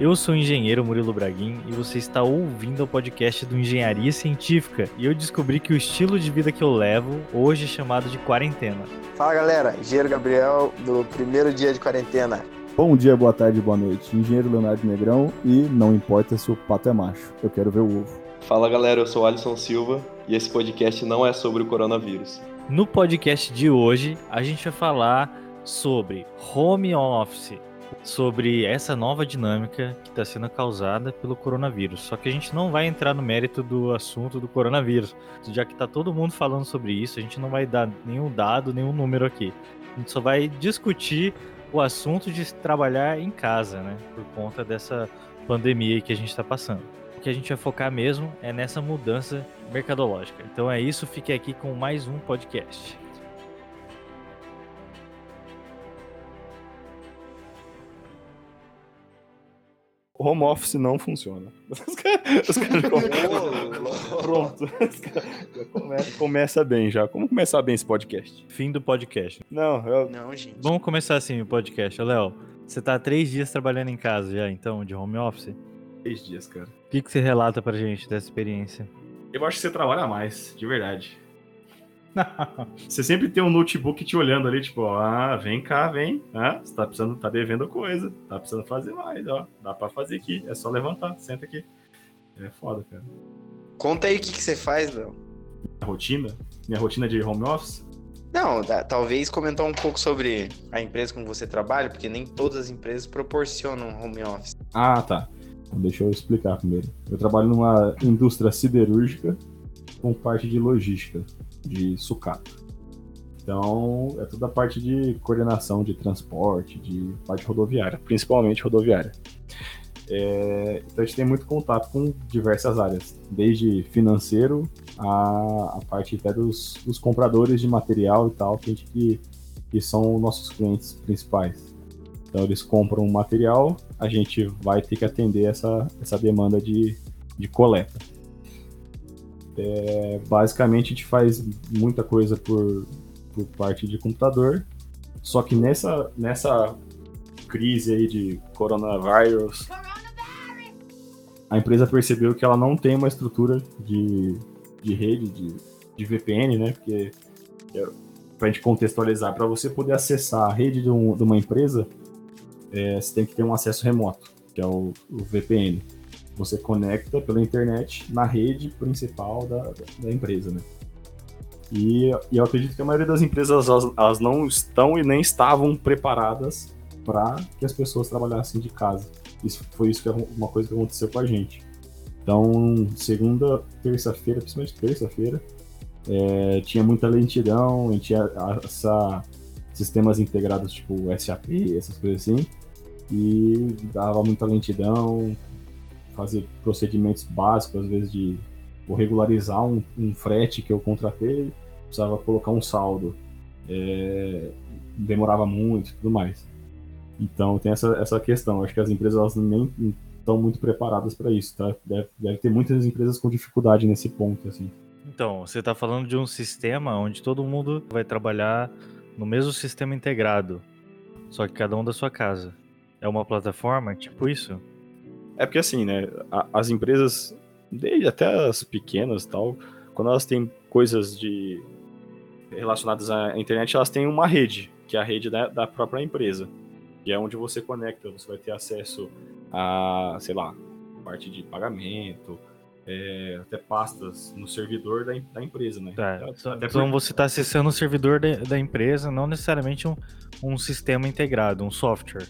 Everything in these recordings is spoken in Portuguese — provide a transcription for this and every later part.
Eu sou o engenheiro Murilo Braguin e você está ouvindo o podcast do Engenharia Científica. E eu descobri que o estilo de vida que eu levo hoje é chamado de quarentena. Fala galera, engenheiro Gabriel do primeiro dia de quarentena. Bom dia, boa tarde, boa noite. Engenheiro Leonardo Negrão e não importa se o pato é macho, eu quero ver o ovo. Fala galera, eu sou Alisson Silva e esse podcast não é sobre o coronavírus. No podcast de hoje, a gente vai falar sobre home office, sobre essa nova dinâmica que está sendo causada pelo coronavírus. Só que a gente não vai entrar no mérito do assunto do coronavírus, já que está todo mundo falando sobre isso, a gente não vai dar nenhum dado, nenhum número aqui. A gente só vai discutir o assunto de trabalhar em casa, né? Por conta dessa pandemia que a gente está passando. O que a gente vai focar mesmo é nessa mudança mercadológica. Então é isso, fique aqui com mais um podcast. Home office não funciona. Os caras, os caras começam... Pronto. Já começa, começa bem já. Como começar bem esse podcast? Fim do podcast. Não, eu... Não, gente. Vamos começar assim o podcast. Léo, você tá há três dias trabalhando em casa já, então, de home office? Três dias, cara. O que, que você relata pra gente dessa experiência? Eu acho que você trabalha mais, de verdade. Você sempre tem um notebook te olhando ali, tipo, ah, vem cá, vem. Ah, você tá precisando, tá devendo coisa. Tá precisando fazer mais, ó. Dá pra fazer aqui. É só levantar, senta aqui. É foda, cara. Conta aí o que, que você faz, Léo. Rotina, minha rotina de home office. Não, dá- talvez comentar um pouco sobre a empresa com que você trabalha, porque nem todas as empresas proporcionam home office. Ah, tá. Então, deixa eu explicar primeiro. Eu trabalho numa indústria siderúrgica com parte de logística, de sucata. Então, é toda a parte de coordenação de transporte, de parte rodoviária, principalmente rodoviária. É, então, a gente tem muito contato com diversas áreas, desde financeiro a, a parte até dos, dos compradores de material e tal, que, gente, que, que são nossos clientes principais. Então, eles compram um material, a gente vai ter que atender essa, essa demanda de, de coleta. É, basicamente, a gente faz muita coisa por, por parte de computador, só que nessa, nessa crise aí de coronavírus, a empresa percebeu que ela não tem uma estrutura de, de rede, de, de VPN, né? Porque, para a gente contextualizar, para você poder acessar a rede de, um- de uma empresa, é, você tem que ter um acesso remoto, que é o, o VPN. Você conecta pela internet na rede principal da, da- empresa, né? E, e eu acredito que a maioria das empresas elas, elas não estão e nem estavam preparadas para que as pessoas trabalhassem de casa. Isso foi isso que uma coisa que aconteceu com a gente. Então, segunda, terça-feira, principalmente terça-feira, é, tinha muita lentidão, a gente tinha essa sistemas integrados tipo SAP, essas coisas assim, e dava muita lentidão, fazer procedimentos básicos, às vezes de vou regularizar um, um frete que eu contratei, precisava colocar um saldo, é, demorava muito tudo mais. Então tem essa, essa questão, acho que as empresas elas nem estão muito preparadas para isso, tá? Deve, deve ter muitas empresas com dificuldade nesse ponto, assim. Então, você tá falando de um sistema onde todo mundo vai trabalhar no mesmo sistema integrado, só que cada um da sua casa. É uma plataforma, tipo isso? É porque assim, né? a- As empresas, desde até as pequenas e tal, quando elas têm coisas de relacionadas à internet, elas têm uma rede, que é a rede da, da própria empresa, que é onde você conecta, você vai ter acesso a, sei lá, parte de pagamento, é, até pastas no servidor da, da empresa, né? Tá. Até Então porque- você está acessando o servidor da, da empresa, não necessariamente um, um sistema integrado, um software.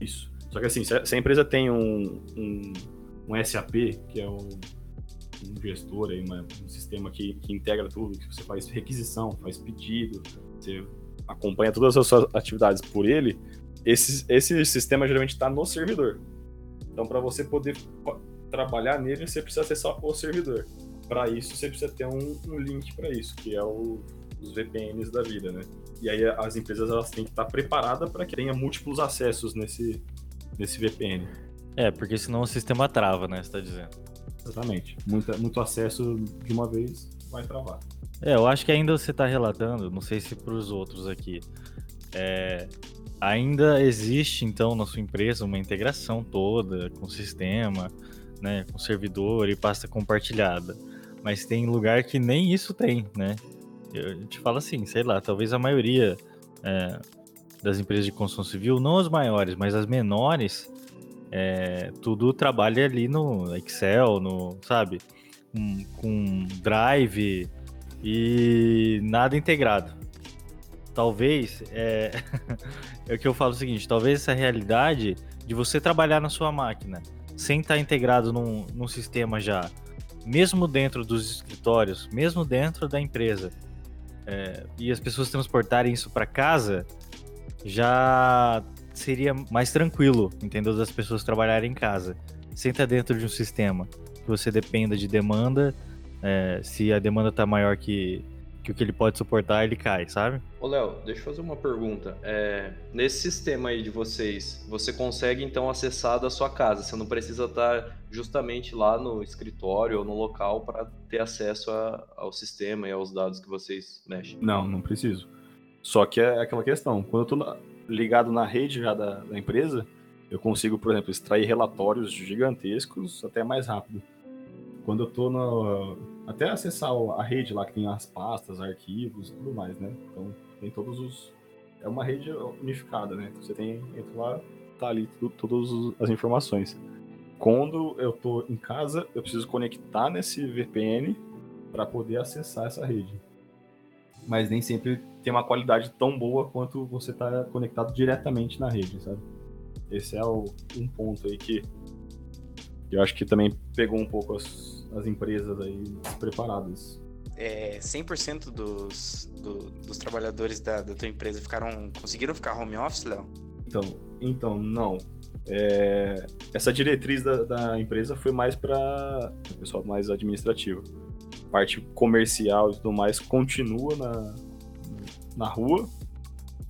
Isso. Só que assim, se a, empresa tem um, um, um SAP, que é um, um gestor, aí, uma- um sistema que, que integra tudo, que você faz requisição, faz pedido, você acompanha todas as suas atividades por ele, esse, esse sistema geralmente está no servidor. Então, para você poder trabalhar nele, você precisa acessar o servidor. Para isso, você precisa ter um, um link para isso, que é o, os VPNs da vida, né? E aí as empresas elas têm que estar preparadas para que tenha múltiplos acessos nesse, nesse VPN. É, porque senão o sistema trava, né? Você tá dizendo. Exatamente. Muita, muito acesso de uma vez vai travar. É, eu acho que ainda você tá relatando, não sei se pros outros aqui, é, ainda existe, então, na sua empresa uma integração toda com o sistema, né, com servidor e pasta compartilhada. Mas tem lugar que nem isso tem, né? Eu te falo assim, sei lá, talvez a maioria é, das empresas de construção civil, não as maiores, mas as menores, é, tudo trabalha ali no Excel, no, sabe? Com, com Drive e nada integrado. Talvez, é, é o que eu falo o seguinte, talvez essa realidade de você trabalhar na sua máquina sem estar integrado num, num sistema já, mesmo dentro dos escritórios, mesmo dentro da empresa, é, e as pessoas transportarem isso para casa, já seria mais tranquilo, entendeu? Das pessoas trabalharem em casa, sem estar dentro de um sistema que você dependa de demanda. É, se a demanda está maior que, que o que ele pode suportar, ele cai, sabe? Ô, Léo, deixa eu fazer uma pergunta. É, nesse sistema aí de vocês, você consegue então acessar da sua casa? Você não precisa estar justamente lá no escritório ou no local para ter acesso a, ao sistema e aos dados que vocês mexem? Não, não preciso. Só que é aquela questão, quando eu estou ligado na rede já da, da empresa, eu consigo, por exemplo, extrair relatórios gigantescos até mais rápido. Quando eu estou no. Até acessar a rede lá que tem as pastas, arquivos tudo mais, né? Então tem todos os. É uma rede unificada, né? Você tem. Entra lá, tá ali tudo, todas as informações. Quando eu estou em casa, eu preciso conectar nesse VPN para poder acessar essa rede. Mas nem sempre tem uma qualidade tão boa quanto você está conectado diretamente na rede, sabe? Esse é o, um ponto aí que eu acho que também pegou um pouco as, as empresas aí despreparadas. É, 100% dos, do, dos trabalhadores da, da tua empresa ficaram conseguiram ficar home office, Léo? Então, então não. É, essa diretriz da, da, empresa foi mais para o pessoal mais administrativo. Parte comercial e tudo mais continua na, na rua,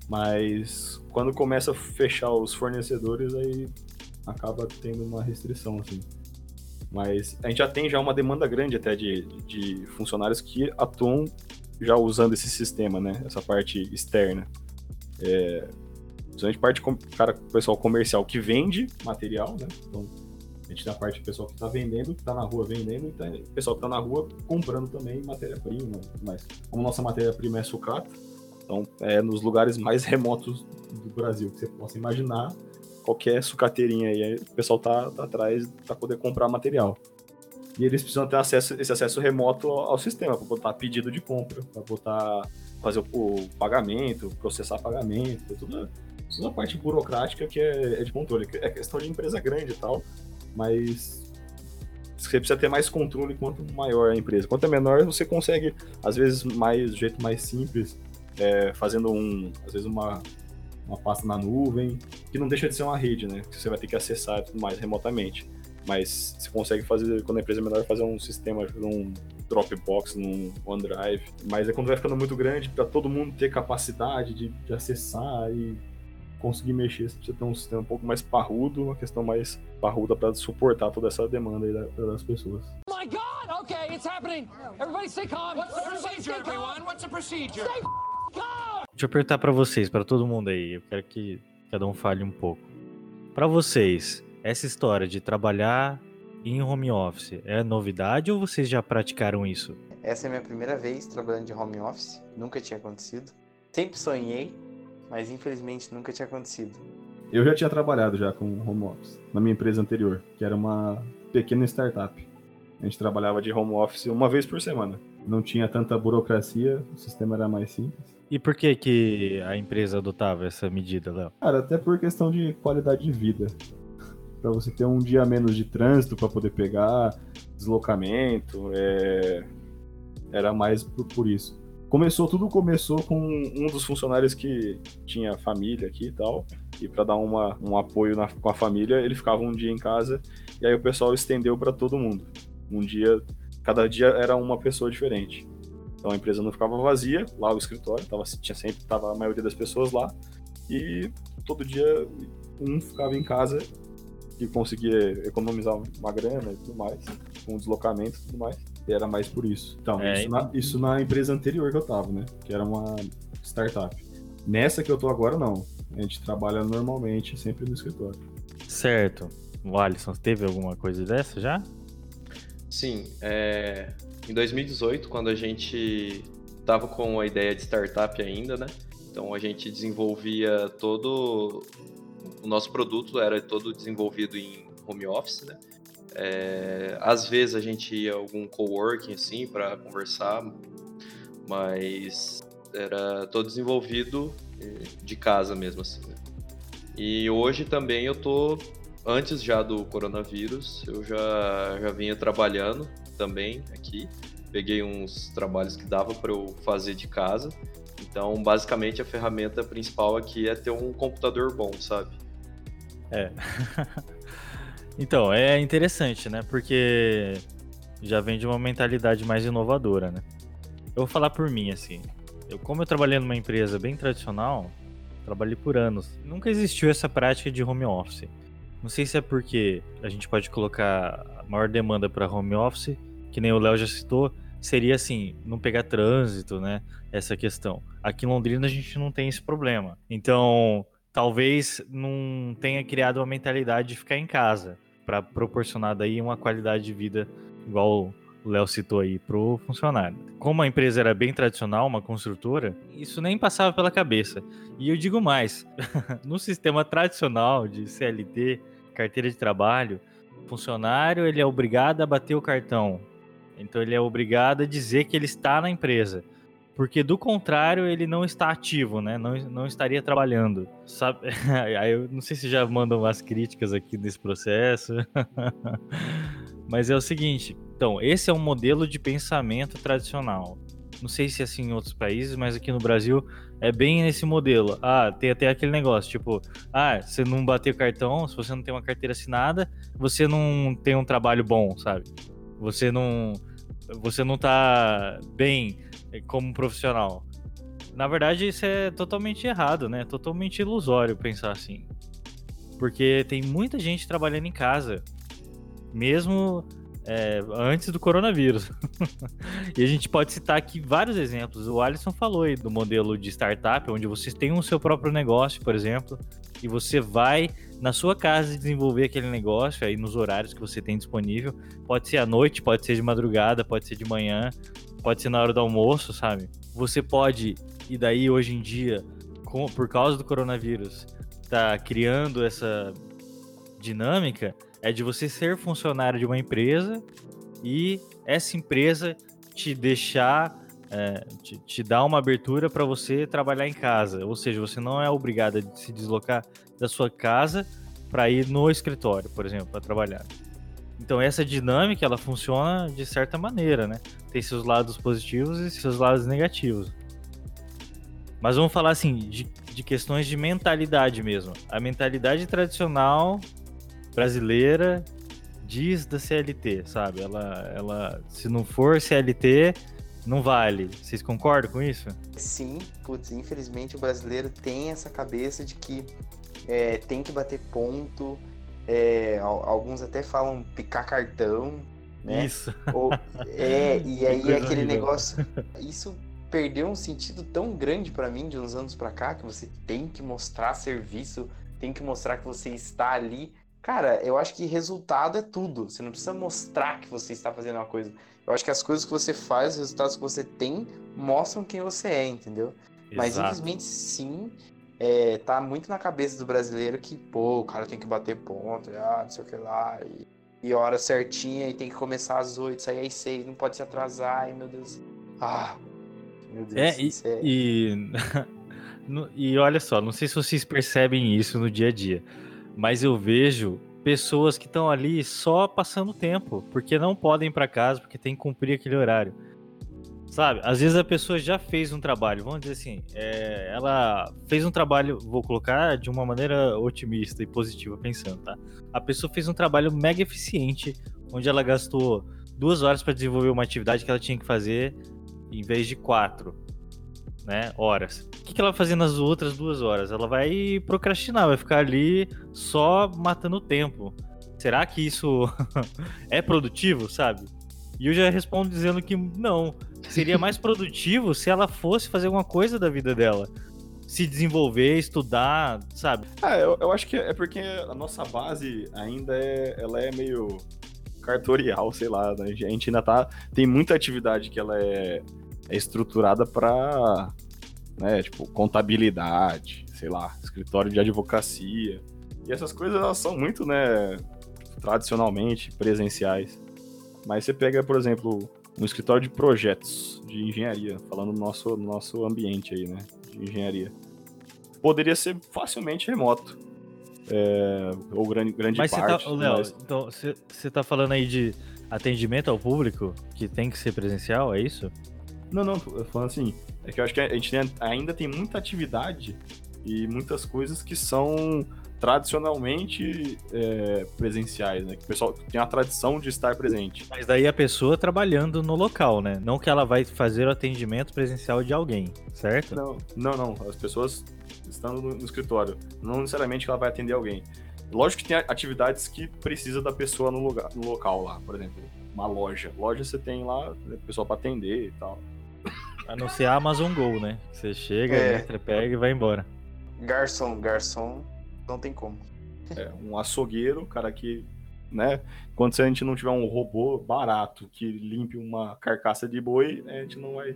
mas quando começa a fechar os fornecedores, aí acaba tendo uma restrição, assim. Mas a gente já tem já uma demanda grande até de, de funcionários que atuam já usando esse sistema, né? Essa parte externa. É, principalmente parte cara, pessoal comercial que vende material, né? Então, a gente tem a parte do pessoal que está vendendo, que está na rua vendendo, e tem o pessoal que está na rua comprando também matéria-prima. Mas como nossa matéria-prima é sucata, então é nos lugares mais remotos do Brasil que você possa imaginar, qualquer sucateirinha aí, o pessoal tá, tá atrás para poder comprar material. E eles precisam ter acesso, esse acesso remoto ao, ao sistema, para botar pedido de compra, para botar fazer o, o, pagamento, processar pagamento, tudo, toda a parte burocrática que é, é de controle. É questão de empresa grande e tal, mas você precisa ter mais controle quanto maior a empresa. Quanto é menor, você consegue, às vezes, mais jeito mais simples, é, fazendo um, às vezes, uma, uma pasta na nuvem, que não deixa de ser uma rede, né? Que você vai ter que acessar tudo mais remotamente. Mas você consegue fazer, quando a empresa é menor, fazer um sistema, um Dropbox, num OneDrive. Mas é quando vai ficando muito grande, para todo mundo ter capacidade de, de acessar e conseguir mexer, você precisa ter um sistema um pouco mais parrudo, uma questão mais parruda para suportar toda essa demanda aí das pessoas. Oh my God! Okay, it's happening. Everybody stay calm. What's the procedure, everyone? What's the procedure? Stay calm. Deixa eu perguntar para vocês, para todo mundo aí. Eu quero que cada um fale um pouco. Para vocês, essa história de trabalhar em home office é novidade ou vocês já praticaram isso? Essa é a minha primeira vez trabalhando de home office, nunca tinha acontecido. Sempre sonhei, mas infelizmente nunca tinha acontecido. Eu já tinha trabalhado já com home office na minha empresa anterior, que era uma pequena startup. A gente trabalhava de home office uma vez por semana. Não tinha tanta burocracia, o sistema era mais simples. E por que que a empresa adotava essa medida, Léo? Cara, até por questão de qualidade de vida. para você ter um dia menos de trânsito para poder pegar, deslocamento, é... era mais por, por isso começou tudo começou com um dos funcionários que tinha família aqui e tal e para dar uma, um apoio na, com a família ele ficava um dia em casa e aí o pessoal estendeu para todo mundo. Um dia cada dia era uma pessoa diferente. Então a empresa não ficava vazia lá o escritório tava tinha sempre tava a maioria das pessoas lá e todo dia um ficava em casa e conseguia economizar uma grana e tudo mais com deslocamento e tudo mais era mais por isso. Então, é, isso, na, isso, na, empresa anterior que eu tava, né? Que era uma startup. Nessa que eu tô agora, não. A gente trabalha normalmente, sempre no escritório. Certo. O Alisson, teve alguma coisa dessa já? Sim. É... Em 2018, quando a gente estava com a ideia de startup ainda, né? Então a gente desenvolvia todo o nosso produto era todo desenvolvido em home office, né? É, às vezes a gente ia algum coworking assim para conversar, mas era todo desenvolvido eh, de casa mesmo assim. Né? E hoje também eu tô antes já do coronavírus, eu já já vinha trabalhando também aqui. Peguei uns trabalhos que dava para eu fazer de casa. Então, basicamente a ferramenta principal aqui é ter um computador bom, sabe? É. então, é interessante, né? Porque já vem de uma mentalidade mais inovadora, né? Eu vou falar por mim, assim. Eu, como eu trabalhei numa empresa bem tradicional, trabalhei por anos. Nunca existiu essa prática de home office. Não sei se é porque a gente pode colocar maior demanda para home office, que nem o Léo já citou, seria assim, não pegar trânsito, né? Essa questão. Aqui em Londrina a gente não tem esse problema. Então, talvez não tenha criado uma mentalidade de ficar em casa para proporcionar daí uma qualidade de vida igual o Léo citou aí pro funcionário. Como a empresa era bem tradicional, uma construtora, isso nem passava pela cabeça. E eu digo mais, no sistema tradicional de CLT, carteira de trabalho, funcionário ele é obrigado a bater o cartão. Então ele é obrigado a dizer que ele está na empresa porque do contrário ele não está ativo, né? Não, não estaria trabalhando. Sabe? Aí eu não sei se já mandam umas críticas aqui nesse processo, mas é o seguinte. Então, esse é um modelo de pensamento tradicional. Não sei se é assim em outros países, mas aqui no Brasil é bem nesse modelo. Ah, tem até aquele negócio, tipo, ah, você não bateu cartão, se você não tem uma carteira assinada, você não tem um trabalho bom, sabe? Você não você não tá bem como profissional. Na verdade, isso é totalmente errado, né? Totalmente ilusório pensar assim. Porque tem muita gente trabalhando em casa, mesmo é, antes do coronavírus. e a gente pode citar aqui vários exemplos. O Alisson falou aí do modelo de startup, onde você tem o seu próprio negócio, por exemplo, e você vai na sua casa desenvolver aquele negócio aí nos horários que você tem disponível. Pode ser à noite, pode ser de madrugada, pode ser de manhã, pode ser na hora do almoço, sabe? Você pode, e daí hoje em dia, com, por causa do coronavírus, tá criando essa dinâmica, é de você ser funcionário de uma empresa e essa empresa te deixar, é, te, te dar uma abertura para você trabalhar em casa. Ou seja, você não é obrigado a se deslocar da sua casa para ir no escritório, por exemplo, para trabalhar. Então essa dinâmica ela funciona de certa maneira, né? Tem seus lados positivos e seus lados negativos. Mas vamos falar assim de, de questões de mentalidade mesmo. A mentalidade tradicional brasileira diz da CLT, sabe? Ela, ela, se não for CLT, não vale. Vocês concordam com isso? Sim, putz, infelizmente o brasileiro tem essa cabeça de que é, tem que bater ponto, é, alguns até falam picar cartão, né? Isso. Ou, é, e aí aquele negócio. Isso perdeu um sentido tão grande para mim de uns anos para cá, que você tem que mostrar serviço, tem que mostrar que você está ali. Cara, eu acho que resultado é tudo. Você não precisa mostrar que você está fazendo uma coisa. Eu acho que as coisas que você faz, os resultados que você tem, mostram quem você é, entendeu? Exato. Mas infelizmente sim, é, tá muito na cabeça do brasileiro que, pô, o cara tem que bater ponto, ah, não sei o que lá, e, e hora certinha, e tem que começar às oito, sair às seis, não pode se atrasar, ai meu Deus. Ah, meu Deus. É, e, é... e, e olha só, não sei se vocês percebem isso no dia a dia, mas eu vejo pessoas que estão ali só passando tempo, porque não podem ir para casa, porque tem que cumprir aquele horário. Sabe? Às vezes a pessoa já fez um trabalho, vamos dizer assim, é, ela fez um trabalho, vou colocar de uma maneira otimista e positiva pensando, tá? A pessoa fez um trabalho mega eficiente, onde ela gastou duas horas para desenvolver uma atividade que ela tinha que fazer em vez de quatro, né, horas. O que, que ela vai fazer nas outras duas horas? Ela vai procrastinar, vai ficar ali só matando tempo. Será que isso é produtivo, sabe? E eu já respondo dizendo que não. Seria mais produtivo se ela fosse fazer alguma coisa da vida dela. se desenvolver, estudar, sabe? Ah, eu, eu acho que é porque a nossa base ainda é, ela é meio cartorial, sei lá, né? A gente ainda tá, tem muita atividade que ela é, é estruturada para, né, tipo, contabilidade, sei lá, escritório de advocacia. E essas coisas elas são muito, né, tradicionalmente presenciais. Mas você pega, por exemplo, um escritório de projetos de engenharia, falando no nosso, no nosso ambiente aí, né, de engenharia. Poderia ser facilmente remoto. É, ou grande, grande mas parte. Você tá, Léo, mas... então você tá falando aí de atendimento ao público que tem que ser presencial, é isso? Não, não, eu falando assim, é que eu acho que a gente tem, ainda tem muita atividade e muitas coisas que são tradicionalmente é, presenciais, né? Que o pessoal tem a tradição de estar presente. Mas daí a pessoa trabalhando no local, né? Não que ela vai fazer o atendimento presencial de alguém, certo? Não, não, não. As pessoas estando no, no escritório. Não necessariamente que ela vai atender alguém. Lógico que tem atividades que precisa da pessoa no, lugar, no local lá, por exemplo, uma loja. Loja você tem lá né, pessoal para atender e tal. A não ser a Amazon Go, né? Você chega, é. entra, pega e vai embora. Garçom, garçom não tem como. É, um açougueiro, cara que, né? Quando a gente não tiver um robô barato que limpe uma carcaça de boi, né, a gente não vai,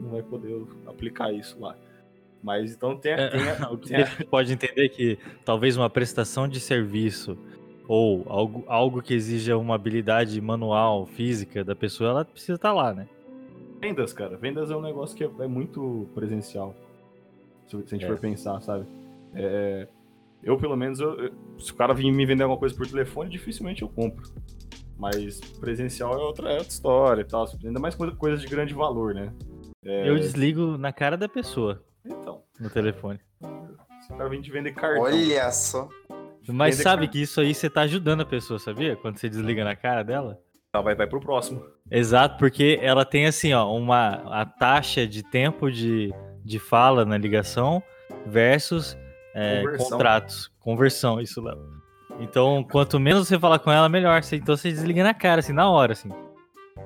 não vai poder aplicar isso lá. Mas então tem, é, tem, a, tem a... pode entender que talvez uma prestação de serviço ou algo, algo que exija uma habilidade manual, física da pessoa, ela precisa estar tá lá, né? Vendas, cara. Vendas é um negócio que é, é muito presencial. Se, se a gente é. for pensar, sabe? É, eu, pelo menos, eu, se o cara vir me vender alguma coisa por telefone, dificilmente eu compro. Mas presencial é outra, é outra história e tal. Ainda mais coisa, coisas de grande valor, né? É... Eu desligo na cara da pessoa. Então. No telefone. Se o cara vir te vender cartão. Olha só. Mas sabe cartão. que isso aí você tá ajudando a pessoa, sabia? Quando você desliga na cara dela. Ela vai, vai pro próximo. Exato, porque ela tem assim, ó, uma a taxa de tempo de, de fala na ligação versus é, contratos, conversão, isso, Léo. Então, quanto menos você falar com ela, melhor. Então você desliga na cara, assim, na hora, assim.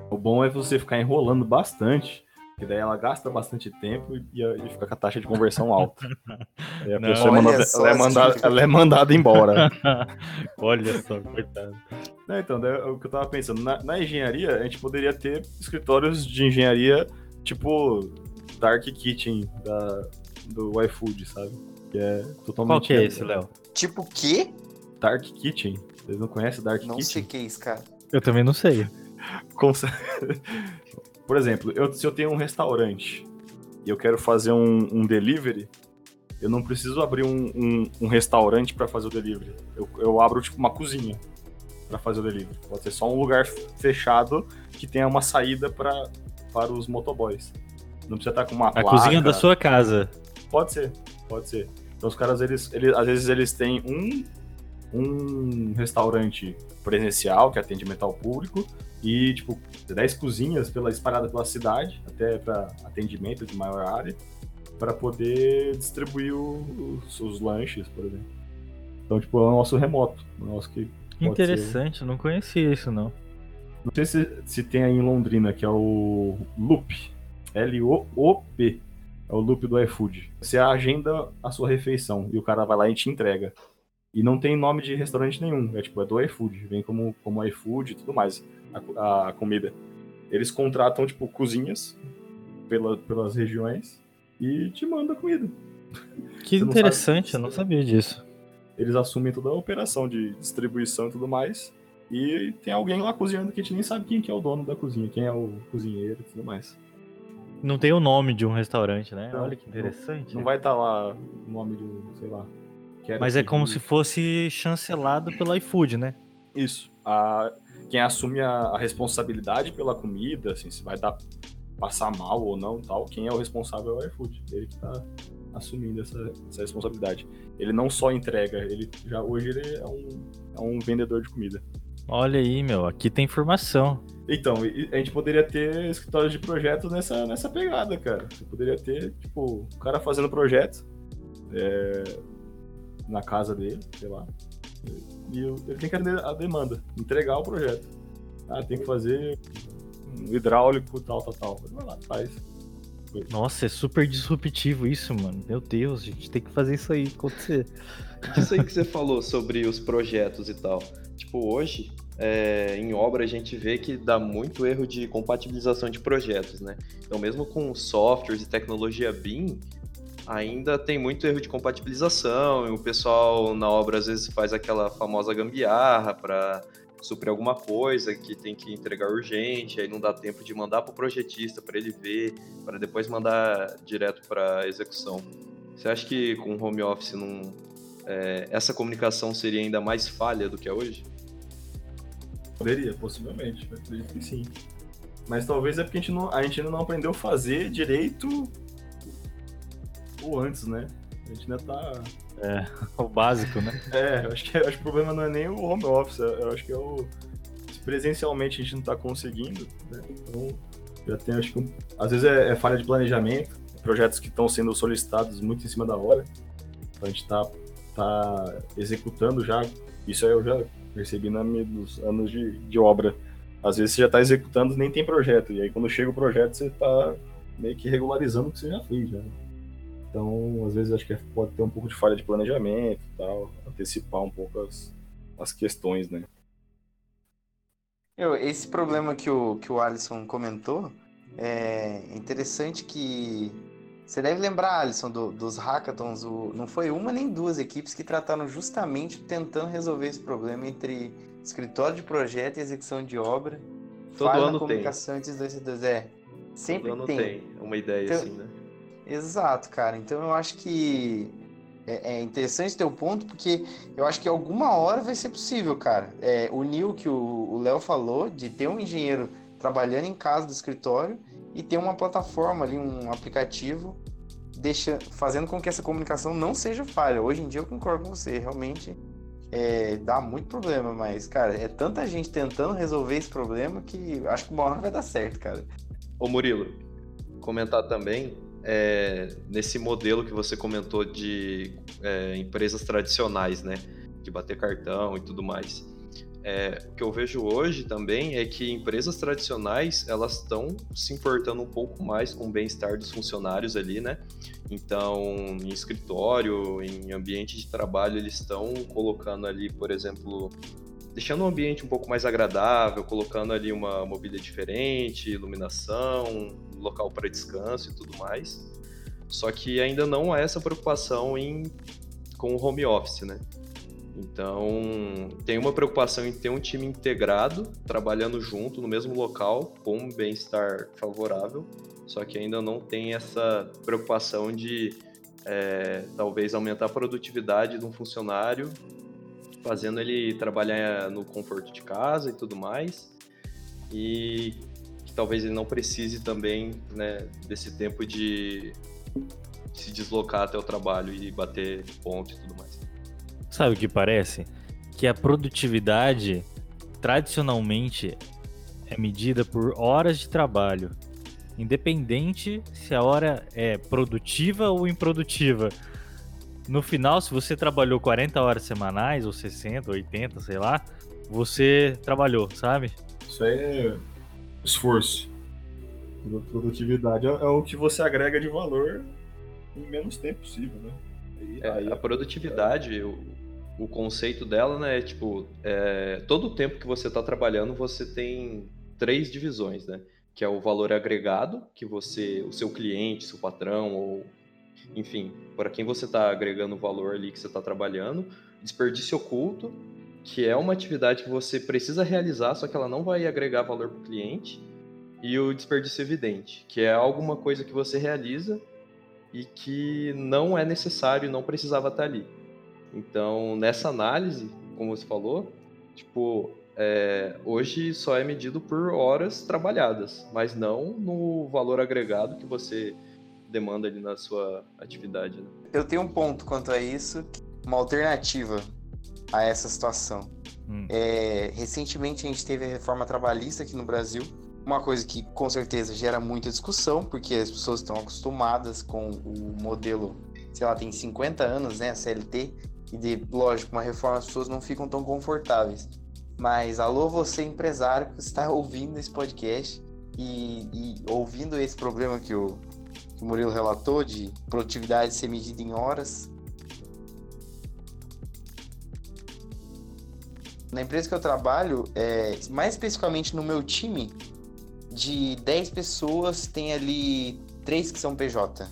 O bom é você ficar enrolando bastante, que daí ela gasta bastante tempo e, e fica com a taxa de conversão alta. Aí a Não, pessoa é mandada, ela, é mandada, ela é mandada embora. olha só, coitado. Não, então, é o que eu tava pensando. Na, na, engenharia, a gente poderia ter escritórios de engenharia tipo Dark Kitchen da, do iFood, sabe? Que é totalmente. Qual que é esse, Léo? Tipo o quê? Dark Kitchen. Vocês não conhecem Dark não Kitchen? Não sei o que é isso, cara. Eu também não sei. Por exemplo, eu, se eu tenho um restaurante e eu quero fazer um, um delivery, eu não preciso abrir um, um, um restaurante para fazer o delivery. Eu, eu abro tipo uma cozinha para fazer o delivery. Pode ser só um lugar fechado que tenha uma saída pra, para os motoboys. Não precisa estar com uma A placa. cozinha da sua casa. Pode ser, pode ser. Então os caras, eles, eles às vezes eles têm um, um restaurante presencial que atende metal público e, tipo, 10 cozinhas pela, espalhadas pela cidade, até para atendimento de maior área, para poder distribuir os, os, lanches, por exemplo. Então, tipo, é um nosso remoto. Um nosso que Interessante, ser... não conhecia isso, não. Não sei se, se tem aí em Londrina, que é o Loop. L-O-O-P. É o loop do iFood. Você agenda a sua refeição e o cara vai lá e te entrega. E não tem nome de restaurante nenhum. É tipo, é do iFood. Vem como, como iFood e tudo mais. A, a comida. Eles contratam, tipo, cozinhas pela, pelas regiões e te mandam a comida. Que Você interessante, eu não sabia disso. Eles assumem toda a operação de distribuição e tudo mais. E tem alguém lá cozinhando que a gente nem sabe quem que é o dono da cozinha, quem é o cozinheiro e tudo mais. Não tem o nome de um restaurante, né? Não, Olha que interessante. Não, vai estar tá lá o nome de, sei lá. Mas é como se fosse chancelado pelo iFood, né? Isso. A, quem assume a, a, responsabilidade pela comida, assim, se vai dar passar mal ou não, tal, quem é o responsável é o iFood. Ele que tá assumindo essa, essa responsabilidade. Ele não só entrega, ele já hoje ele é um, é um vendedor de comida. Olha aí, meu, aqui tem informação. Então, a gente poderia ter escritórios de projeto nessa, nessa pegada, cara. Você poderia ter, tipo, o cara fazendo projeto é, na casa dele, sei lá. E ele tem que atender a demanda, entregar o projeto. Ah, tem que fazer um hidráulico, tal, tal, tal. Vai lá, faz. Nossa, é super disruptivo isso, mano. Meu Deus, a gente tem que fazer isso aí acontecer. Isso aí que você falou sobre os projetos e tal. Tipo, hoje, é, em obra, a gente vê que dá muito erro de compatibilização de projetos, né? Então, mesmo com softwares e tecnologia BIM, ainda tem muito erro de compatibilização, e o pessoal na obra às vezes faz aquela famosa gambiarra para suprir alguma coisa que tem que entregar urgente, aí não dá tempo de mandar para o projetista para ele ver, para depois mandar direto para execução. Você acha que com home office não, é, essa comunicação seria ainda mais falha do que é hoje? Poderia, possivelmente, acredito que sim. Mas talvez é porque a gente, não, a gente ainda não aprendeu a fazer direito ou antes, né? A gente ainda tá. É, o básico, né? É, eu acho que, acho que o problema não é nem o home office, eu acho que é o. Se presencialmente a gente não tá conseguindo, né? Então, já tem, acho que. Um, às vezes é, é, falha de planejamento, projetos que estão sendo solicitados muito em cima da hora. Então a gente tá, tá executando já. Isso eu já percebi nos anos de, de obra. Às vezes você já está executando nem tem projeto. E aí quando chega o projeto, você está meio que regularizando o que você já fez. Já. Então, às vezes, acho que pode ter um pouco de falha de planejamento tal, antecipar um pouco as, as questões, né? Esse problema que o, que o Alisson comentou, é interessante que. Você deve lembrar, Alisson, do, dos hackathons, o, não foi uma nem duas equipes que trataram justamente tentando resolver esse problema entre escritório de projeto e execução de obra. Todo ano comunicação tem. entre os dois setores. É, sempre Todo ano tem. tem uma ideia então, assim, né? Exato, cara. Então eu acho que é, é interessante ter o ponto, porque eu acho que alguma hora vai ser possível, cara. É, unir o que o Léo falou, de ter um engenheiro trabalhando em casa do escritório e ter uma plataforma ali, um aplicativo, deixa, fazendo com que essa comunicação não seja falha. Hoje em dia eu concordo com você, realmente é, dá muito problema, mas, cara, é tanta gente tentando resolver esse problema que acho que uma hora vai dar certo, cara. Ô Murilo, comentar também é, nesse modelo que você comentou de é, empresas tradicionais, né? De bater cartão e tudo mais. É, o que eu vejo hoje também é que empresas tradicionais elas estão se importando um pouco mais com o bem-estar dos funcionários ali, né? Então, em escritório, em ambiente de trabalho, eles estão colocando ali, por exemplo, deixando o ambiente um pouco mais agradável, colocando ali uma mobília diferente, iluminação, local para descanso e tudo mais. Só que ainda não há essa preocupação em com o home office, né? Então, tem uma preocupação em ter um time integrado, trabalhando junto no mesmo local, com um bem-estar favorável, só que ainda não tem essa preocupação de é, talvez aumentar a produtividade de um funcionário, fazendo ele trabalhar no conforto de casa e tudo mais, e que talvez ele não precise também né, desse tempo de se deslocar até o trabalho e bater ponto e tudo mais. Sabe o que parece? Que a produtividade tradicionalmente é medida por horas de trabalho, independente se a hora é produtiva ou improdutiva. No final, se você trabalhou 40 horas semanais, ou 60, 80, sei lá, você trabalhou, sabe? Isso aí é esforço. Produtividade é, é o que você agrega de valor em menos tempo possível, né? E, é, a produtividade, o, o, conceito dela, né, é tipo, é, todo o tempo que você está trabalhando, você tem três divisões, né? Que é o valor agregado, que você, o seu cliente, seu patrão, ou enfim, para quem você está agregando valor ali que você está trabalhando, desperdício oculto, que é uma atividade que você precisa realizar, só que ela não vai agregar valor para o cliente, e o desperdício evidente, que é alguma coisa que você realiza e que não é necessário não precisava estar ali. Então, nessa análise, como você falou, tipo, é, hoje só é medido por horas trabalhadas, mas não no valor agregado que você demanda ali na sua atividade. Né? Eu tenho um ponto quanto a isso, uma alternativa a essa situação. Hum. É, recentemente a gente teve a reforma trabalhista aqui no Brasil, uma coisa que com certeza gera muita discussão, porque as pessoas estão acostumadas com o modelo, sei lá, tem 50 anos, né, a CLT, e de, lógico, uma reforma as pessoas não ficam tão confortáveis. Mas alô você empresário que está ouvindo esse podcast e, e ouvindo esse problema que o, que o Murilo relatou, de produtividade ser medida em horas. Na empresa que eu trabalho, é, mais especificamente no meu time, de 10 pessoas, tem ali três que são PJ.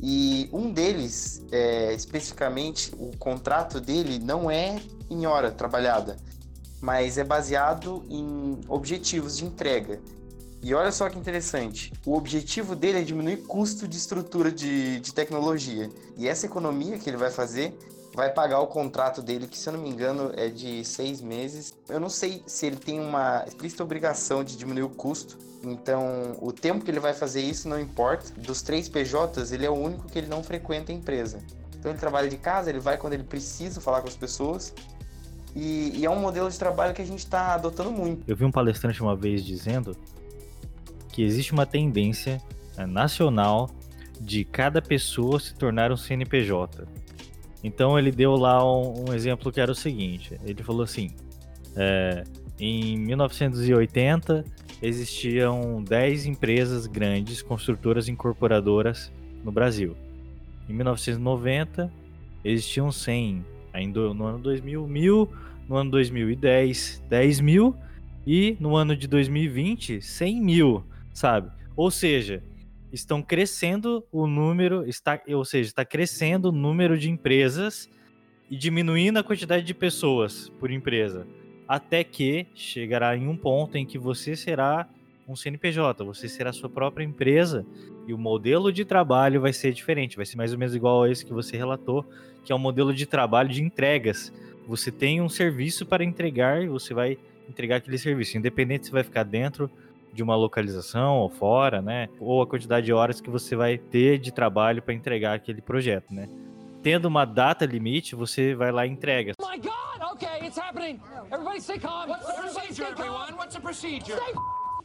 E um deles, é, especificamente, o contrato dele não é em hora trabalhada, mas é baseado em objetivos de entrega. E olha só que interessante, o objetivo dele é diminuir custo de estrutura de, de tecnologia. E essa economia que ele vai fazer vai pagar o contrato dele, que se eu não me engano é de seis meses. Eu não sei se ele tem uma explícita obrigação de diminuir o custo, então o tempo que ele vai fazer isso não importa. Dos três PJs, ele é o único que ele não frequenta a empresa. Então ele trabalha de casa, ele vai quando ele precisa falar com as pessoas. E, e é um modelo de trabalho que a gente está adotando muito. Eu vi um palestrante uma vez dizendo que existe uma tendência né, nacional de cada pessoa se tornar um CNPJ. Então ele deu lá um, um exemplo que era o seguinte: ele falou assim, é, em 1980 existiam 10 empresas grandes, construtoras incorporadoras no Brasil. Em 1990 existiam 100. Ainda no ano 2000, mil. No ano 2010, 10 mil. E no ano de 2020, 100 mil, sabe? Ou seja, estão crescendo o número, está, ou seja, está crescendo o número de empresas e diminuindo a quantidade de pessoas por empresa, até que chegará em um ponto em que você será um CNPJ, você será sua própria empresa e o modelo de trabalho vai ser diferente, vai ser mais ou menos igual a esse que você relatou, que é um modelo de trabalho de entregas. Você tem um serviço para entregar e você vai entregar aquele serviço, independente se vai ficar dentro de uma localização ou fora, né? Ou a quantidade de horas que você vai ter de trabalho para entregar aquele projeto, né? Tendo uma data limite, você vai lá e entrega. Oh my God! Okay, it's happening. Everybody stay calm. What's the procedure, everyone? What's the procedure? Stay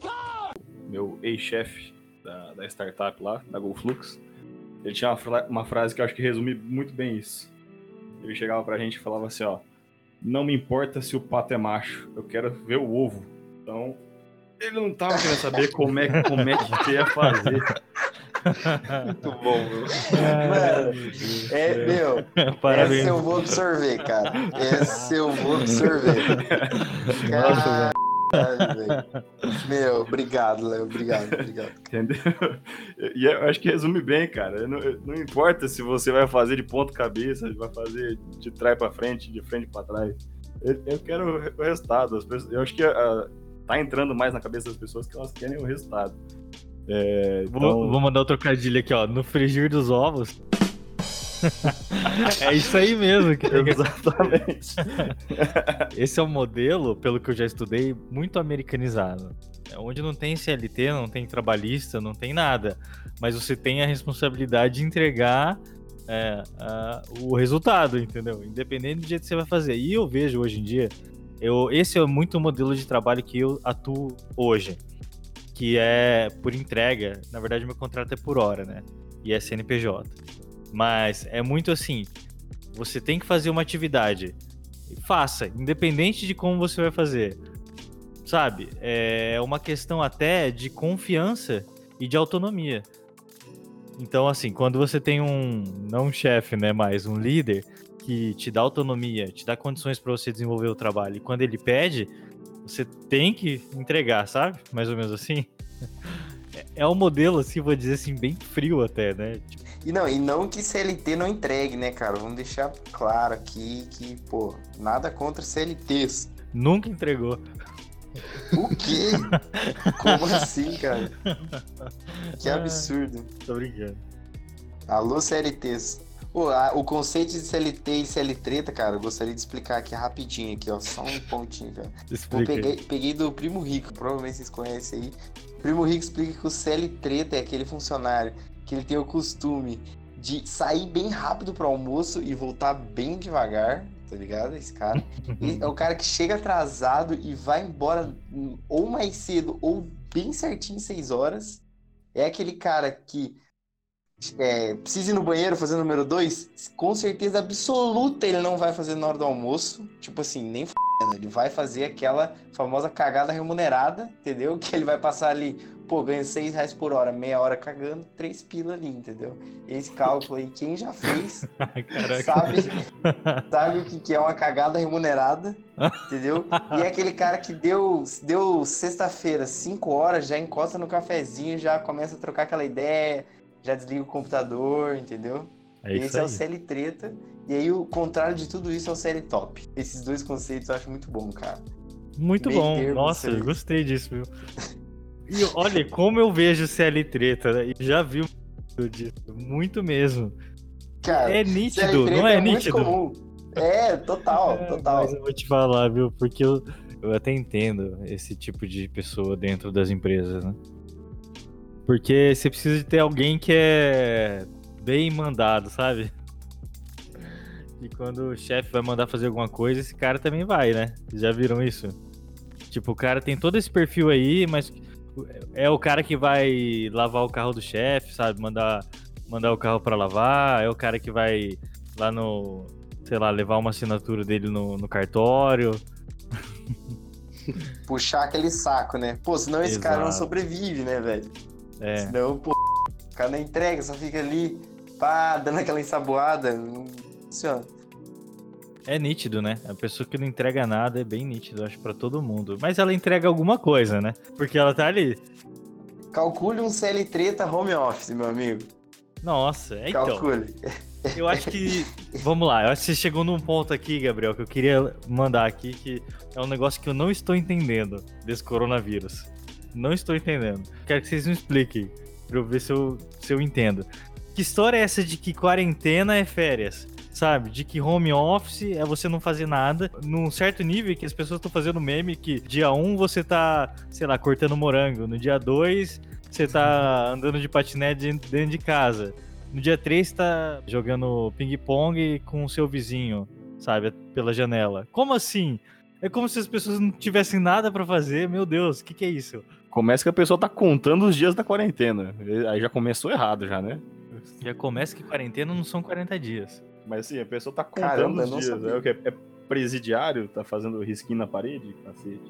calm. Meu ex-chefe da, da, startup lá, da GoFlux, ele tinha uma, uma frase que eu acho que resume muito bem isso. Ele chegava pra gente e falava assim, ó, não me importa se o pato é macho, eu quero ver o ovo. Então, ele não tava querendo saber como é, como é que ia fazer. Muito bom, meu. Mano, é, meu, Parabéns. essa eu vou absorver, cara. Essa eu vou absorver. Caralho, Meu, obrigado, Léo. Obrigado, obrigado. Entendeu? E eu acho que resume bem, cara. Não, não importa se você vai fazer de ponta cabeça, vai fazer de trás para frente, de frente para trás. Eu, eu, quero o resultado. Eu acho que a, tá entrando mais na cabeça das pessoas que elas querem o resultado. É, então... vou, vou mandar o trocadilho aqui, ó. No frigir dos ovos. é isso aí mesmo. Que Exatamente. Esse é um modelo, pelo que eu já estudei, muito americanizado. É onde não tem CLT, não tem trabalhista, não tem nada. Mas você tem a responsabilidade de entregar é, o resultado, entendeu? Independente do jeito que você vai fazer. E eu vejo hoje em dia eu, esse é muito o modelo de trabalho que eu atuo hoje, que é por entrega. Na verdade, meu contrato é por hora, né? E é CNPJ. Mas é muito assim: você tem que fazer uma atividade, faça, independente de como você vai fazer. Sabe? É uma questão até de confiança e de autonomia. Então, assim, quando você tem um, não um chefe, né, mas um líder, que te dá autonomia, te dá condições para você desenvolver o trabalho. E quando ele pede, você tem que entregar, sabe? Mais ou menos assim. É um modelo, assim, vou dizer assim, bem frio até, né? E não, e não que CLT não entregue, né, cara? Vamos deixar claro aqui que, pô, nada contra CLTs. Nunca entregou. O quê? Como assim, cara? Que ah, absurdo. Tô brincando. Alô, CLTs. Pô, a, o conceito de CLT e CLTreta, cara, eu gostaria de explicar aqui rapidinho, aqui, ó. Só um pontinho, cara. Eu peguei, peguei do Primo Rico, provavelmente vocês conhecem aí. O Primo Rico explica que o CLTreta é aquele funcionário que ele tem o costume de sair bem rápido pro almoço e voltar bem devagar, tá ligado? Esse cara. é o cara que chega atrasado e vai embora ou mais cedo ou bem certinho seis horas. É aquele cara que é, precisa ir no banheiro fazer o número 2, com certeza absoluta ele não vai fazer na hora do almoço. Tipo assim, nem f... Ele vai fazer aquela famosa cagada remunerada, entendeu? Que ele vai passar ali, pô, ganha 6 reais por hora, meia hora cagando, 3 pila ali, entendeu? Esse cálculo aí, quem já fez, sabe, sabe o que, que é uma cagada remunerada, entendeu? E é aquele cara que deu, deu sexta-feira, 5 horas, já encosta no cafezinho, já começa a trocar aquela ideia, já desliga o computador, entendeu? É Esse é aí. o CL treta. E aí o contrário de tudo isso é o CL top. Esses dois conceitos eu acho muito bom, cara. Muito bom. termo, Nossa, eu gostei disso, viu? E olha, como eu vejo CL treta, né? Já vi muito disso. Muito mesmo. Cara, É nítido, não é, muito nítido? comum. É, total, É, total. Mas eu vou te falar, viu? Porque eu, eu até entendo esse tipo de pessoa dentro das empresas, né? Porque você precisa de ter alguém que é bem mandado, sabe? E quando o chefe vai mandar fazer alguma coisa, esse cara também vai, né? Vocês já viram isso? Tipo, o cara tem todo esse perfil aí, mas é o cara que vai lavar o carro do chefe, sabe? Mandar, mandar o carro pra lavar, é o cara que vai lá no, sei lá, levar uma assinatura dele no, no cartório. Puxar aquele saco, né? Pô, senão esse cara não Exato. sobrevive, né, velho? É, Senão, pô, o cara não entrega, só fica ali, pá, dando aquela ensaboada. Não funciona. é nítido, né? A pessoa que não entrega nada é bem nítido, acho, pra todo mundo. Mas ela entrega alguma coisa, né? Porque ela tá ali. Calcule um CL treta home office, meu amigo. Nossa, é então. Calcule. Eu acho que. Vamos lá, eu acho que você chegou num ponto aqui, Gabriel, que eu queria mandar aqui, que é um negócio que eu não estou entendendo desse coronavírus. Não estou entendendo. Quero que vocês me expliquem, pra eu ver se eu, se eu entendo. Que história é essa de que quarentena é férias? Sabe? De que home office é você não fazer nada. Num certo nível que as pessoas estão fazendo meme que dia 1 você tá, sei lá, cortando morango. No dia 2 você tá andando de patinete dentro de casa. No dia 3 tá jogando ping-pong com o seu vizinho, sabe? Pela janela. Como assim? É como se as pessoas não tivessem nada pra fazer. Meu Deus, o que, que é isso? Começa que a pessoa tá contando os dias da quarentena. Aí já começou errado já, né? Já começa que quarentena não são 40 dias. Mas assim, a pessoa tá contando Caramba, os dias. sabia. É o quê? É presidiário? Tá fazendo risquinho na parede? Cacete.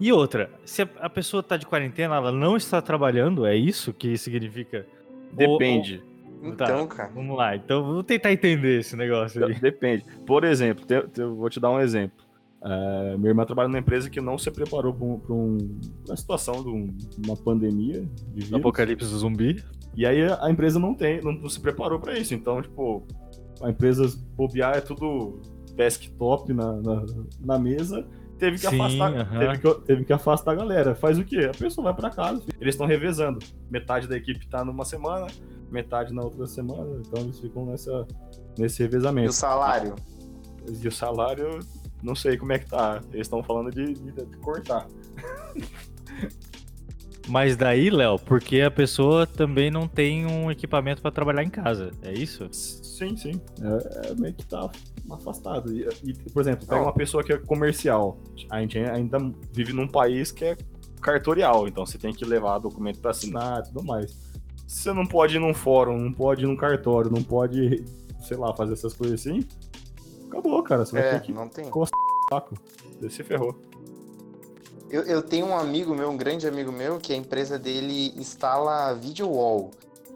E outra, se a- a pessoa tá de quarentena, ela não está trabalhando, é isso que significa? Ou- Depende. Tá. Então, cara. Vamos lá, então vamos tentar entender esse negócio aí. Depende. Por exemplo, eu vou te dar um exemplo. É, minha irmã trabalha numa empresa que não se preparou para um, pra um- uma situação de um- uma pandemia de vírus. Apocalipse zumbi. E aí a empresa não tem, não, não se preparou para isso. Então, tipo, a empresa bobear é tudo desktop na, na, na mesa. Teve que, Sim, afastar, aham. teve, que, teve que afastar a galera. Faz o quê? A pessoa vai para casa. Eles estão revezando. Metade da equipe tá numa semana, metade na outra semana. Então eles ficam nessa, nesse E revezamento. o salário? E o salário, não sei como é que tá. Eles estão falando de, de- de cortar. Mas daí, Léo, porque a pessoa também não tem um equipamento pra trabalhar em casa, é isso? Sim, sim. É, é meio que tá afastado. E, e, por exemplo, pega uma pessoa que é comercial. A gente ainda vive num país que é cartorial, então você tem que levar documento para assinar e tudo mais. Você não pode ir num fórum, não pode ir num cartório, não pode, sei lá, fazer essas coisas assim. Acabou, cara. Você vai É, ter que não tem. saco. Você se ferrou. Eu, eu tenho um amigo meu, um grande amigo meu, que a empresa dele instala video wall,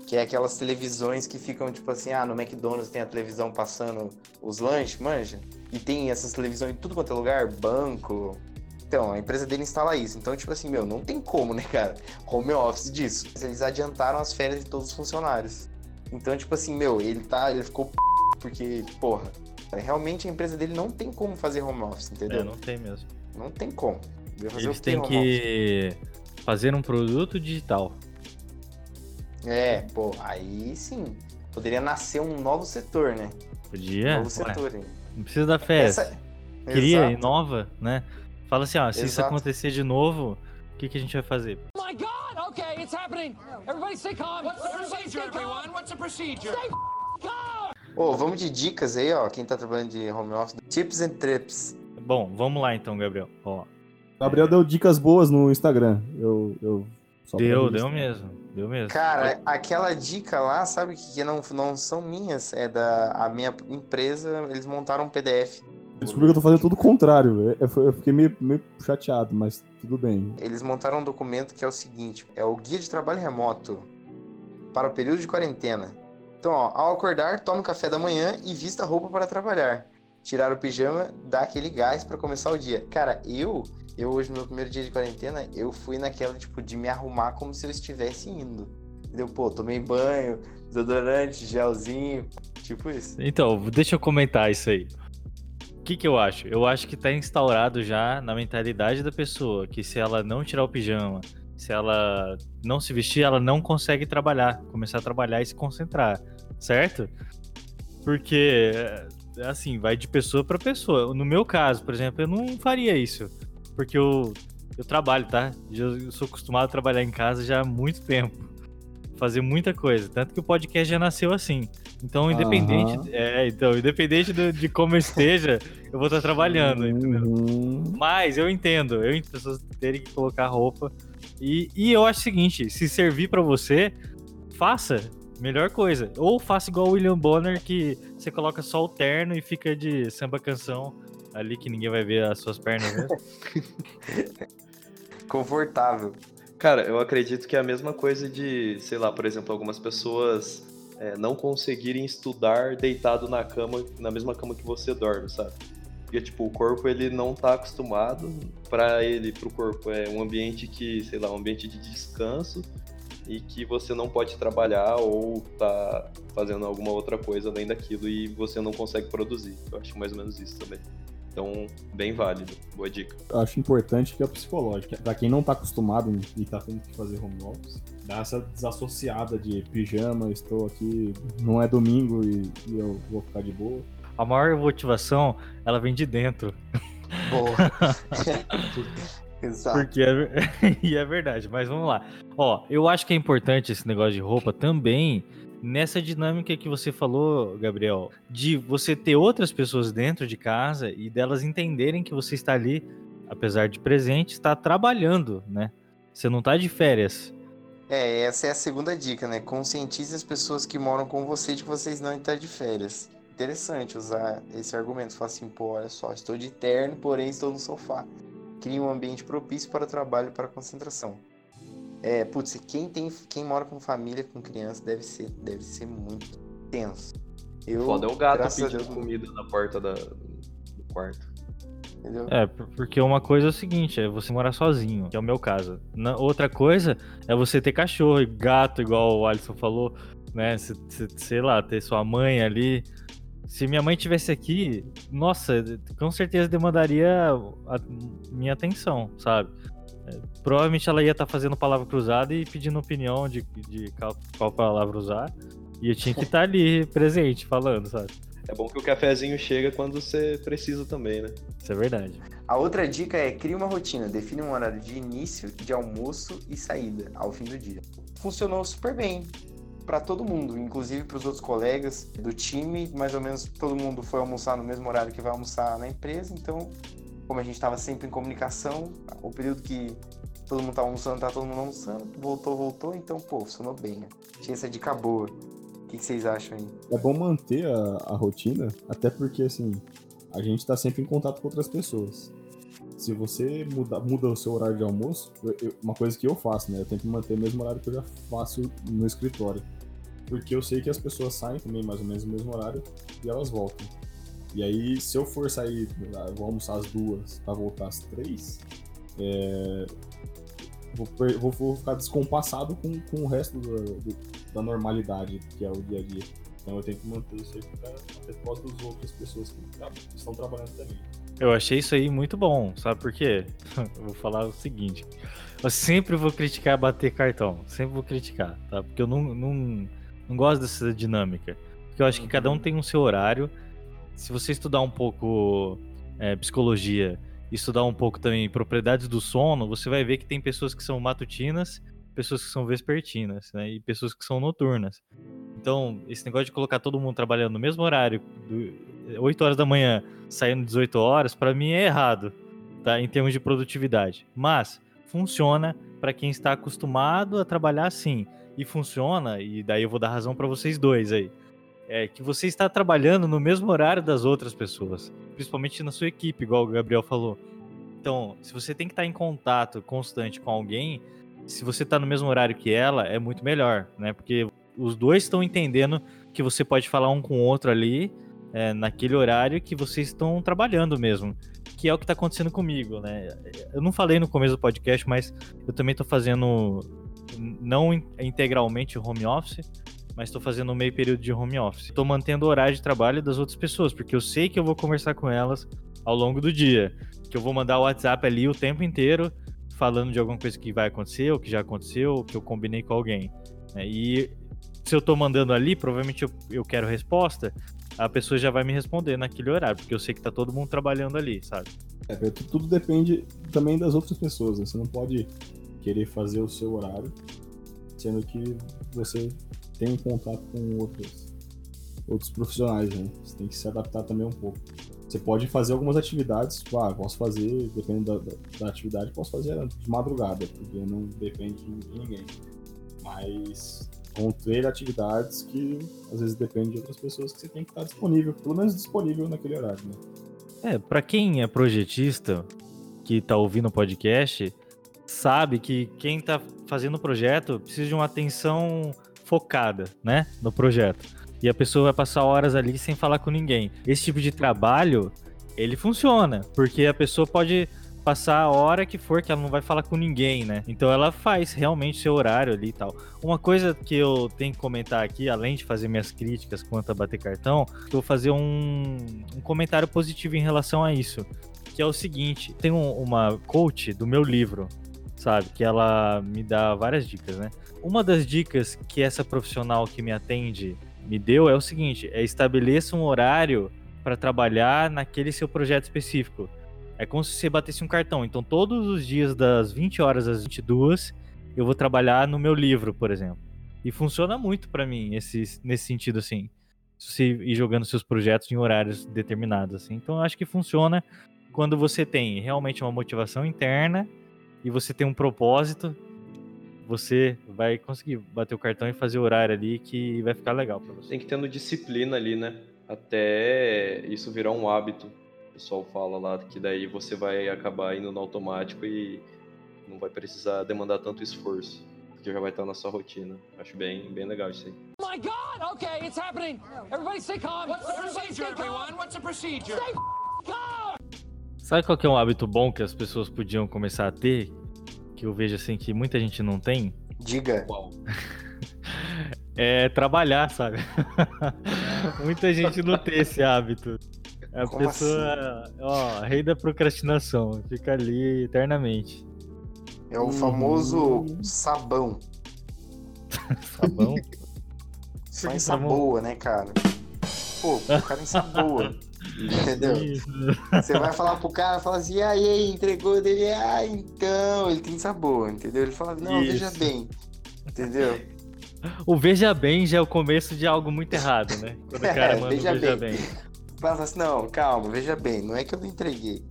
que é aquelas televisões que ficam tipo assim, ah, no McDonald's tem a televisão passando os lanches, manja? E tem essas televisões em tudo quanto é lugar, banco. Então, a empresa dele instala isso. Então, tipo assim, meu, não tem como, né, cara? Home office disso. Eles adiantaram as férias de todos os funcionários. Então, tipo assim, meu, ele tá, ele ficou p... porque, porra, realmente a empresa dele não tem como fazer home office, entendeu? É, não tem mesmo. Não tem como. Eles têm home office? que fazer um produto digital. É, pô, aí sim. Poderia nascer um novo setor, né? Podia? novo Ué, setor, hein? não precisa da festa. Essa... Cria, Exato. inova, né? Fala assim, ó, se isso Exato. acontecer de novo, o que, que a gente vai fazer? my God! Okay, it's happening. Everybody stay calm. What's the procedure, everyone? What's the procedure? Stay calm. Ô, vamos de dicas aí, ó. Quem tá trabalhando de home office. Tips and trips. Bom, vamos lá então, Gabriel. Ó, Gabriel deu dicas boas no Instagram. Eu. eu deu, deu mesmo. Deu mesmo. Cara, aquela dica lá, sabe que não, não são minhas, é da a minha empresa, eles montaram um PDF Desculpa que eu tô fazendo tudo o contrário. Eu, eu fiquei meio, meio chateado, mas tudo bem. Eles montaram um documento que é o seguinte: é o Guia de Trabalho Remoto para o período de quarentena. Então, ó, ao acordar, tome café da manhã e vista a roupa para trabalhar. Tirar o pijama, dá aquele gás para começar o dia. Cara, eu, eu hoje no meu primeiro dia de quarentena, eu fui naquela tipo de me arrumar como se eu estivesse indo. Entendeu? Pô, tomei banho, desodorante, gelzinho, tipo isso. Então, deixa eu comentar isso aí. O que, que eu acho? Eu acho que tá instaurado já na mentalidade da pessoa que se ela não tirar o pijama, se ela não se vestir, ela não consegue trabalhar, começar a trabalhar e se concentrar, certo? Porque, assim, vai de pessoa para pessoa. No meu caso, por exemplo, eu não faria isso, porque eu, eu trabalho, tá? Eu sou acostumado a trabalhar em casa já há muito tempo fazer muita coisa. Tanto que o podcast já nasceu assim. Então, independente, uhum. é, então, independente de, de como eu esteja, eu vou estar trabalhando, uhum. Mas eu entendo, eu entendo pessoas terem que colocar roupa. E, e eu acho o seguinte: se servir para você, faça. Melhor coisa. Ou faça igual o William Bonner, que você coloca só o terno e fica de samba canção ali que ninguém vai ver as suas pernas mesmo. Confortável. Cara, eu acredito que é a mesma coisa de, sei lá, por exemplo, algumas pessoas é, não conseguirem estudar deitado na cama, na mesma cama que você dorme, sabe? Porque, tipo, o corpo, ele não tá acostumado para ele, pro corpo, é um ambiente que, sei lá, um ambiente de descanso e que você não pode trabalhar ou tá fazendo alguma outra coisa além daquilo e você não consegue produzir. Eu acho mais ou menos isso também. Então, bem válido. Boa dica. Eu acho importante que é o psicológico. Pra quem não tá acostumado e tá tendo que fazer home office, dá essa desassociada de pijama, estou aqui, não é domingo e, e eu vou ficar de boa. A maior motivação, ela vem de dentro. Boa. Exato. Porque é, e é verdade, mas vamos lá. Ó, eu acho que é importante esse negócio de roupa também nessa dinâmica que você falou, Gabriel, de você ter outras pessoas dentro de casa e delas entenderem que você está ali, apesar de presente, está trabalhando, né? Você não está de férias. É, essa é a segunda dica, né? Conscientize as pessoas que moram com você de que vocês não estão de férias. Interessante usar esse argumento. Falar assim, pô, olha só, estou de terno, porém estou no sofá. Cria um ambiente propício para o trabalho e para a concentração. É, putz, quem tem, quem mora com família, com criança, deve ser, deve ser muito tenso. Eu, Foda é o gato pedindo Deus, comida na porta da, do quarto. Entendeu? É, porque uma coisa é o seguinte, é você morar sozinho, que é o meu caso. Na, outra coisa é você ter cachorro e gato, igual o Alisson falou, né? Se, se, sei lá, ter sua mãe ali. Se minha mãe tivesse aqui, nossa, com certeza demandaria a minha atenção, sabe? provavelmente ela ia estar tá fazendo palavra cruzada e pedindo opinião de, de qual, qual palavra usar. E eu tinha que estar tá ali presente, falando, sabe? É bom que o cafezinho chega quando você precisa também, né? Isso é verdade. A outra dica é crie uma rotina, define um horário de início, de almoço e saída ao fim do dia. Funcionou super bem para todo mundo, inclusive para os outros colegas do time, mais ou menos todo mundo foi almoçar no mesmo horário que vai almoçar na empresa, então como a gente estava sempre em comunicação, o período que todo mundo estava almoçando, tá todo mundo almoçando, voltou, voltou, então, pô, funcionou bem, né? Tinha essa dica boa. O que, que vocês acham aí? É bom manter a, a rotina, até porque, assim, a gente está sempre em contato com outras pessoas. Se você muda, muda o seu horário de almoço, eu, eu, uma coisa que eu faço, né? Eu tento manter o mesmo horário que eu já faço no escritório. Porque eu sei que as pessoas saem também mais ou menos no mesmo horário e elas voltam. E aí, se eu for sair, vou almoçar às duas para voltar às três, é, vou, vou, ficar descompassado com, com o resto do, do, da normalidade que é o dia a dia. Então eu tenho que manter isso aí até por das outras pessoas que estão trabalhando também. Eu achei isso aí muito bom, sabe por quê? eu vou falar o seguinte. Eu sempre vou criticar bater cartão. Sempre vou criticar, tá? Porque eu não, não, não gosto dessa dinâmica. Porque eu acho que cada um tem um seu horário se você estudar um pouco é, psicologia, estudar um pouco também propriedades do sono, você vai ver que tem pessoas que são matutinas, pessoas que são vespertinas, né? E pessoas que são noturnas. Então, esse negócio de colocar todo mundo trabalhando no mesmo horário, do, 8 horas da manhã, saindo 18 horas, para mim é errado, tá? Em termos de produtividade. Mas funciona para quem está acostumado a trabalhar assim. E funciona, e daí eu vou dar razão para vocês dois aí é que você está trabalhando no mesmo horário das outras pessoas, principalmente na sua equipe, igual o Gabriel falou. Então, se você tem que estar em contato constante com alguém, se você está no mesmo horário que ela, é muito melhor, né? Porque os dois estão entendendo que você pode falar um com o outro ali, é, naquele horário que vocês estão trabalhando mesmo. Que é o que está acontecendo comigo, né? Eu não falei no começo do podcast, mas eu também estou fazendo, não integralmente home office, mas estou fazendo meio período de home office. Estou mantendo o horário de trabalho das outras pessoas, porque eu sei que eu vou conversar com elas ao longo do dia. Que eu vou mandar o WhatsApp ali o tempo inteiro, falando de alguma coisa que vai acontecer, ou que já aconteceu, ou que eu combinei com alguém. Né? E se eu estou mandando ali, provavelmente eu, eu quero resposta, a pessoa já vai me responder naquele horário, porque eu sei que tá todo mundo trabalhando ali, sabe? É, tudo depende também das outras pessoas, né? Você não pode querer fazer o seu horário, sendo que você tem um contato com outros, outros profissionais, né? Você tem que se adaptar também um pouco. Você pode fazer algumas atividades, tipo, ah, posso fazer, dependendo da, da, da atividade, posso fazer de madrugada, porque não depende de ninguém. Mas vão ter atividades que às vezes dependem de outras pessoas que você tem que estar disponível, pelo menos disponível naquele horário, né? É, para quem é projetista, que tá ouvindo o podcast, sabe que quem tá fazendo o projeto precisa de uma atenção focada, né, no projeto. E a pessoa vai passar horas ali sem falar com ninguém. Esse tipo de trabalho, ele funciona, porque a pessoa pode passar a hora que for, que ela não vai falar com ninguém, né? Então ela faz realmente seu horário ali e tal. Uma coisa que eu tenho que comentar aqui, além de fazer minhas críticas quanto a bater cartão, eu vou fazer um, um comentário positivo em relação a isso. Que é o seguinte: tem um, uma coach do meu livro, sabe? Que ela me dá várias dicas, né? Uma das dicas que essa profissional que me atende me deu é o seguinte: é estabeleça um horário para trabalhar naquele seu projeto específico. É como se você batesse um cartão. Então, todos os dias, das 20 horas às 22, eu vou trabalhar no meu livro, por exemplo. E funciona muito para mim esse, nesse sentido, assim. Você ir jogando seus projetos em horários determinados, assim. Então, eu acho que funciona quando você tem realmente uma motivação interna e você tem um propósito você vai conseguir bater o cartão e fazer o horário ali que vai ficar legal para você. Tem que tendo disciplina ali, né? Até isso virar um hábito. O pessoal fala lá que daí você vai acabar indo no automático e não vai precisar demandar tanto esforço, porque já vai estar na sua rotina. Acho bem, bem legal isso aí. Oh my God! Okay, it's happening. Everybody stay calm. What's the procedure, everyone? What's the procedure? Stay calm. Sabe qual que é um hábito bom que as pessoas podiam começar a ter? que eu vejo assim que muita gente não tem. Diga. é trabalhar, sabe? muita gente não tem esse hábito. A Como pessoa, assim? ó, rei da procrastinação, fica ali eternamente. É o famoso uhum. sabão. sabão? Só ensaboa, né, cara? Pô, o cara ensaboa. Entendeu? Você vai falar pro cara, fala assim, ah, e aí, entregou dele, ah, então, ele tem sabor, entendeu? Ele fala, não, Isso. veja bem, entendeu? O veja bem já é o começo de algo muito errado, né? Quando o cara manda veja, veja bem. bem. Fala assim, não, calma, veja bem, não é que eu não entreguei.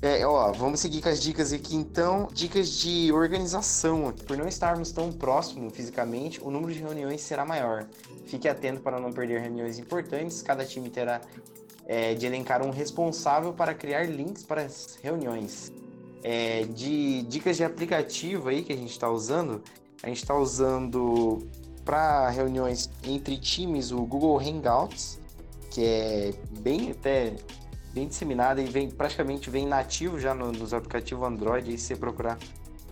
É, ó, vamos seguir com as dicas aqui então. Dicas de organização. Por não estarmos tão próximos fisicamente, o número de reuniões será maior. Fique atento para não perder reuniões importantes. Cada time terá é, de elencar um responsável para criar links para as reuniões. É, de dicas de aplicativo aí que a gente está usando, a gente está usando para reuniões entre times o Google Hangouts, que é bem até bem disseminado e vem praticamente vem nativo já no, nos aplicativos Android. Aí se você procurar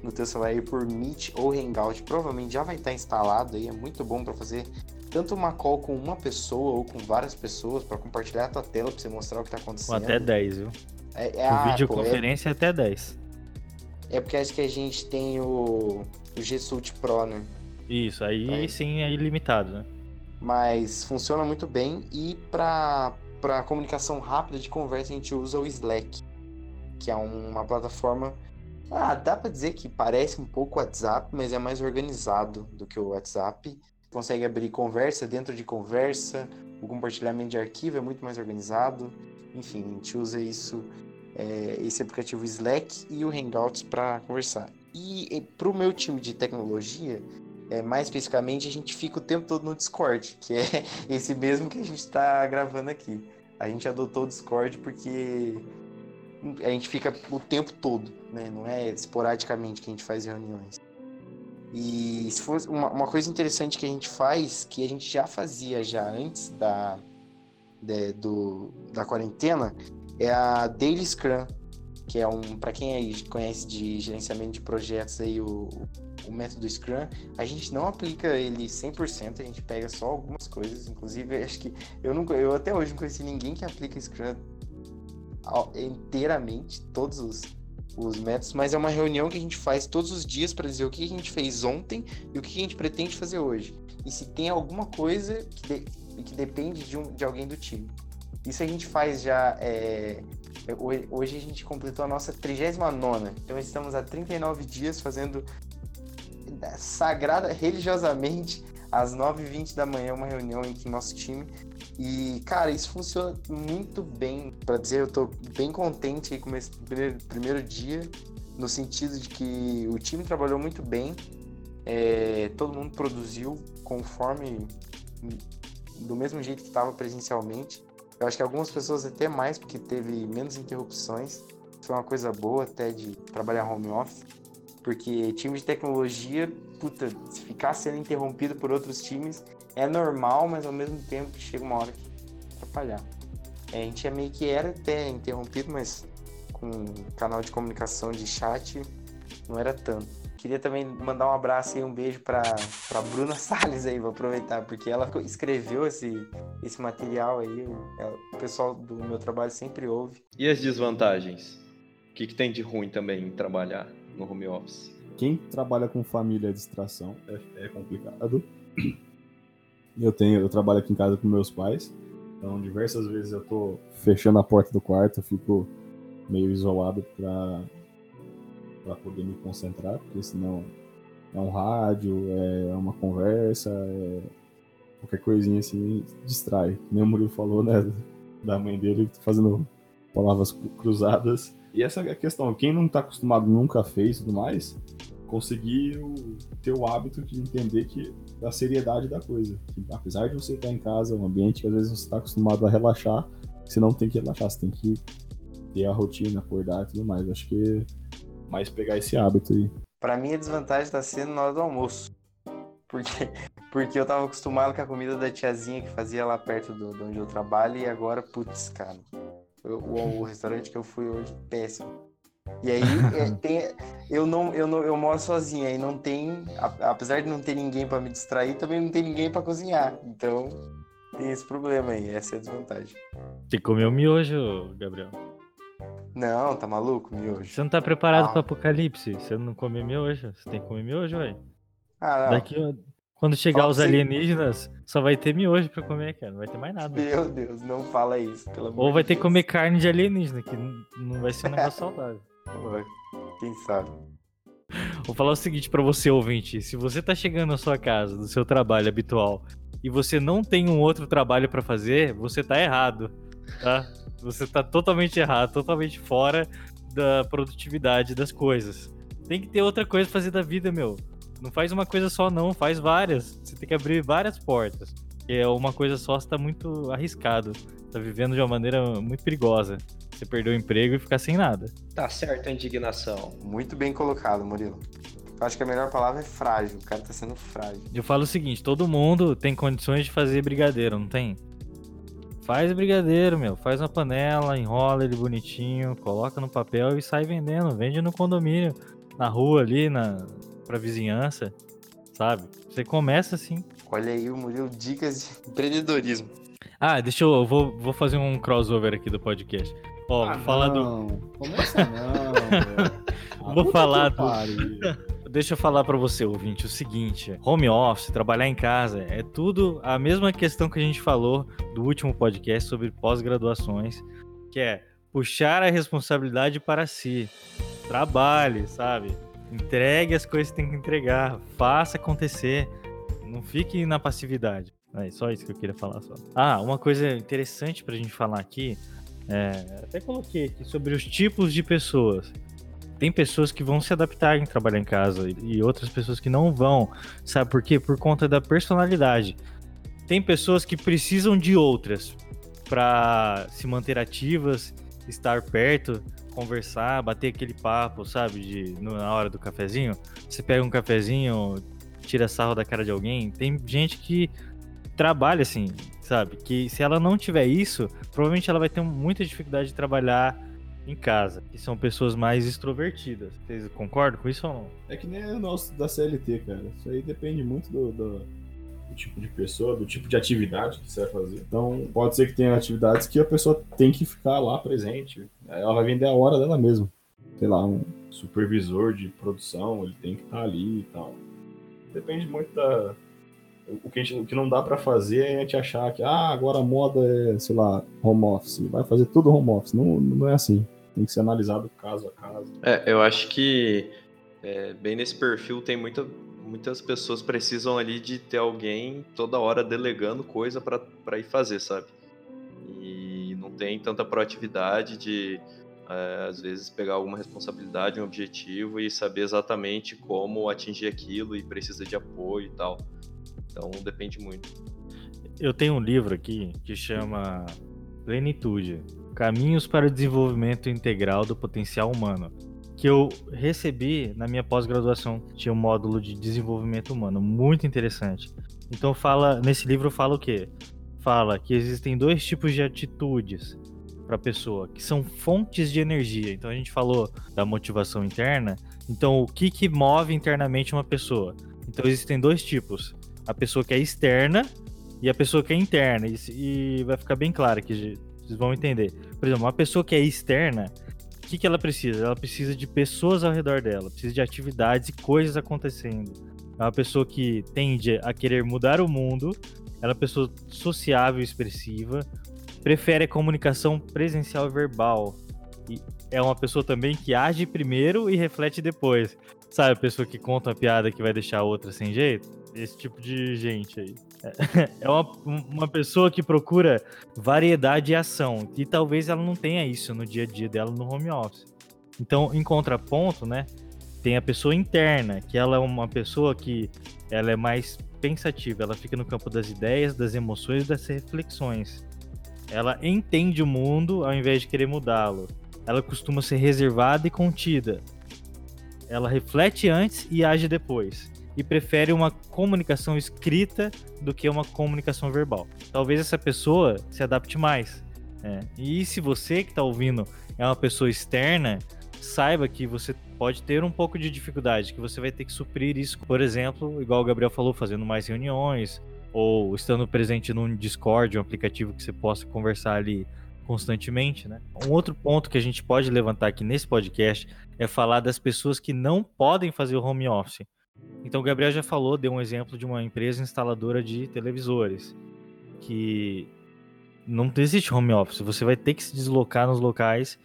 no teu celular por Meet ou Hangout, provavelmente já vai estar instalado aí. É muito bom para fazer tanto uma call com uma pessoa ou com várias pessoas para compartilhar a tua tela para você mostrar o que está acontecendo. Com até 10, viu? É, é, o videoconferência é, é até 10. É porque acho que a gente tem o, o G Suite Pro, né? Isso, aí, aí sim é ilimitado, né? Mas funciona muito bem e para para comunicação rápida de conversa a gente usa o Slack, que é uma plataforma ah, dá para dizer que parece um pouco o WhatsApp, mas é mais organizado do que o WhatsApp consegue abrir conversa dentro de conversa, o compartilhamento de arquivo é muito mais organizado. Enfim, a gente usa isso, é, esse aplicativo Slack e o Hangouts para conversar. E, e para o meu time de tecnologia, é, mais especificamente, a gente fica o tempo todo no Discord, que é esse mesmo que a gente está gravando aqui. A gente adotou o Discord porque a gente fica o tempo todo, né? Não é esporadicamente que a gente faz reuniões. E se fosse uma, uma coisa interessante que a gente faz, que a gente já fazia já antes da, de, do, da quarentena, é a Daily Scrum, que é um, para quem aí conhece de gerenciamento de projetos aí o, o método Scrum, a gente não aplica ele 100%, a gente pega só algumas coisas, inclusive acho que eu nunca, eu até hoje não conheci ninguém que aplica Scrum inteiramente, todos os, os métodos, mas é uma reunião que a gente faz todos os dias para dizer o que a gente fez ontem e o que a gente pretende fazer hoje. E se tem alguma coisa que, de, que depende de, um, de alguém do time. Isso a gente faz já. É, hoje a gente completou a nossa 39. Então estamos há 39 dias fazendo sagrada, religiosamente, às 9h20 da manhã, uma reunião entre o nosso time. E, cara, isso funciona muito bem. Para dizer, eu tô bem contente aí com esse primeiro, primeiro dia, no sentido de que o time trabalhou muito bem, é, todo mundo produziu conforme, do mesmo jeito que estava presencialmente. Eu acho que algumas pessoas até mais, porque teve menos interrupções. Foi uma coisa boa até de trabalhar home office. Porque time de tecnologia, puta, se ficar sendo interrompido por outros times é normal, mas ao mesmo tempo chega uma hora que atrapalhar. É, a gente é meio que era até interrompido, mas com canal de comunicação de chat não era tanto. Queria também mandar um abraço e um beijo para para Bruna Salles aí, vou aproveitar, porque ela escreveu esse, esse material aí, o, o pessoal do meu trabalho sempre ouve. E as desvantagens? O que, que tem de ruim também em trabalhar no home office? Quem trabalha com família é distração, é, é complicado. Eu tenho, eu trabalho aqui em casa com meus pais, então diversas vezes eu tô fechando a porta do quarto, eu fico meio isolado para para poder me concentrar, porque senão é um rádio, é uma conversa, é qualquer coisinha assim distrai. Nem o Murilo falou, né, da mãe dele fazendo palavras cruzadas. E essa é a questão, quem não tá acostumado, nunca fez e tudo mais, conseguiu ter o hábito de entender que da seriedade da coisa. Que, apesar de você estar em casa, um ambiente que às vezes você está acostumado a relaxar, você não tem que relaxar, você tem que ter a rotina, acordar e tudo mais. Acho que mais pegar esse hábito aí. Para mim, a desvantagem está sendo na hora do almoço. Porque, porque eu tava acostumado com a comida da tiazinha que fazia lá perto de onde eu trabalho e agora, putz, cara. O, o restaurante que eu fui hoje, péssimo. E aí é, tem, eu não eu não eu moro sozinha e não tem, apesar de não ter ninguém para me distrair, também não tem ninguém para cozinhar. Então tem esse problema aí, essa é a desvantagem. Comer o miojo, Gabriel. Não, tá maluco, miojo. Você não tá preparado ah. para apocalipse? Você não come miojo? Você tem que comer miojo, velho. Ah, não. Daqui, quando chegar os alienígenas, só vai ter miojo pra comer, cara. Não vai ter mais nada. Meu Deus, não fala isso, pelo amor Ou vai ter que comer carne de alienígena, que não vai ser um negócio saudável. Quem sabe? Vou falar o seguinte para você, ouvinte. Se você tá chegando na sua casa, do seu trabalho habitual, e você não tem um outro trabalho para fazer, você tá errado, tá? Você tá totalmente errado, totalmente fora da produtividade das coisas. Tem que ter outra coisa pra fazer da vida, meu. Não faz uma coisa só, não, faz várias. Você tem que abrir várias portas. É uma coisa só, você tá muito arriscado. Tá vivendo de uma maneira muito perigosa. Você perder o emprego e ficar sem nada. Tá certo a indignação. Muito bem colocado, Murilo. Acho que a melhor palavra é frágil. O cara tá sendo frágil. Eu falo o seguinte: todo mundo tem condições de fazer brigadeiro, não tem? Faz brigadeiro, meu. Faz uma panela, enrola ele bonitinho, coloca no papel e sai vendendo. Vende no condomínio, na rua ali, na pra vizinhança, sabe? Você começa assim. Olha aí o Murilo, dicas de empreendedorismo. Ah, deixa eu, eu vou, vou fazer um crossover aqui do podcast. Ó, ah, vou falar não. do. Começa não, Vou falar do. Deixa eu falar para você, ouvinte, o seguinte: home office, trabalhar em casa, é tudo a mesma questão que a gente falou do último podcast sobre pós-graduações, que é puxar a responsabilidade para si. Trabalhe, sabe? Entregue as coisas que tem que entregar, faça acontecer. Não fique na passividade. É só isso que eu queria falar. Só. Ah, uma coisa interessante pra gente falar aqui é, até coloquei aqui sobre os tipos de pessoas. tem pessoas que vão se adaptar em trabalhar em casa e outras pessoas que não vão. Sabe por quê? Por conta da personalidade. Tem pessoas que precisam de outras para se manter ativas, estar perto, conversar, bater aquele papo, sabe? De, na hora do cafezinho. Você pega um cafezinho, tira sarro da cara de alguém. Tem gente que trabalha assim, sabe? Que se ela não tiver isso, provavelmente ela vai ter muita dificuldade de trabalhar em casa, que são pessoas mais extrovertidas. Vocês concordam com isso ou não? É que nem o nosso da CLT, cara. Isso aí depende muito do, do, tipo de pessoa, do tipo de atividade que você vai fazer. Então, pode ser que tenha atividades que a pessoa tem que ficar lá presente. Ela vai vender a hora dela mesma. Sei lá, um supervisor de produção, ele tem que estar ali e tal. Depende muito da, o que, gente, o que não dá para fazer é a gente achar que ah, agora a moda é, sei lá, home office. Vai fazer tudo home office. Não, não é assim. Tem que ser analisado caso a caso. É, eu acho que é, bem nesse perfil tem muita, muitas pessoas precisam ali de ter alguém toda hora delegando coisa para ir fazer, sabe? E não tem tanta proatividade de é, às vezes pegar alguma responsabilidade, um objetivo e saber exatamente como atingir aquilo e precisa de apoio e tal. Então depende muito. Eu tenho um livro aqui que chama Plenitude Caminhos para o Desenvolvimento Integral do Potencial Humano, que eu recebi na minha pós-graduação, tinha um módulo de desenvolvimento humano, muito interessante. Então fala, nesse livro fala o quê? Fala que existem dois tipos de atitudes para a pessoa, que são fontes de energia. Então a gente falou da motivação interna. Então o que que move internamente uma pessoa? Então existem dois tipos: a pessoa que é externa e a pessoa que é interna. E, e vai ficar bem claro que vocês vão entender. Por exemplo, uma pessoa que é externa, o que, que ela precisa? Ela precisa de pessoas ao redor dela, precisa de atividades e coisas acontecendo. É uma pessoa que tende a querer mudar o mundo, ela é uma pessoa sociável e expressiva, prefere a comunicação presencial e verbal. E é uma pessoa também que age primeiro e reflete depois. Sabe, a pessoa que conta uma piada que vai deixar a outra sem jeito? Esse tipo de gente aí. É uma, uma pessoa que procura variedade e ação. E talvez ela não tenha isso no dia a dia dela no home office. Então, em contraponto, né? Tem a pessoa interna, que ela é uma pessoa que ela é mais pensativa, ela fica no campo das ideias, das emoções, das reflexões. Ela entende o mundo ao invés de querer mudá-lo. Ela costuma ser reservada e contida. Ela reflete antes e age depois e prefere uma comunicação escrita do que uma comunicação verbal. Talvez essa pessoa se adapte mais. É. E se você que está ouvindo é uma pessoa externa, saiba que você pode ter um pouco de dificuldade, que você vai ter que suprir isso, por exemplo, igual o Gabriel falou, fazendo mais reuniões, ou estando presente num Discord, um aplicativo que você possa conversar ali constantemente, né? Um outro ponto que a gente pode levantar aqui nesse podcast é falar das pessoas que não podem fazer o home office. Então o Gabriel já falou, deu um exemplo de uma empresa instaladora de televisores, que não existe home office, você vai ter que se deslocar nos locais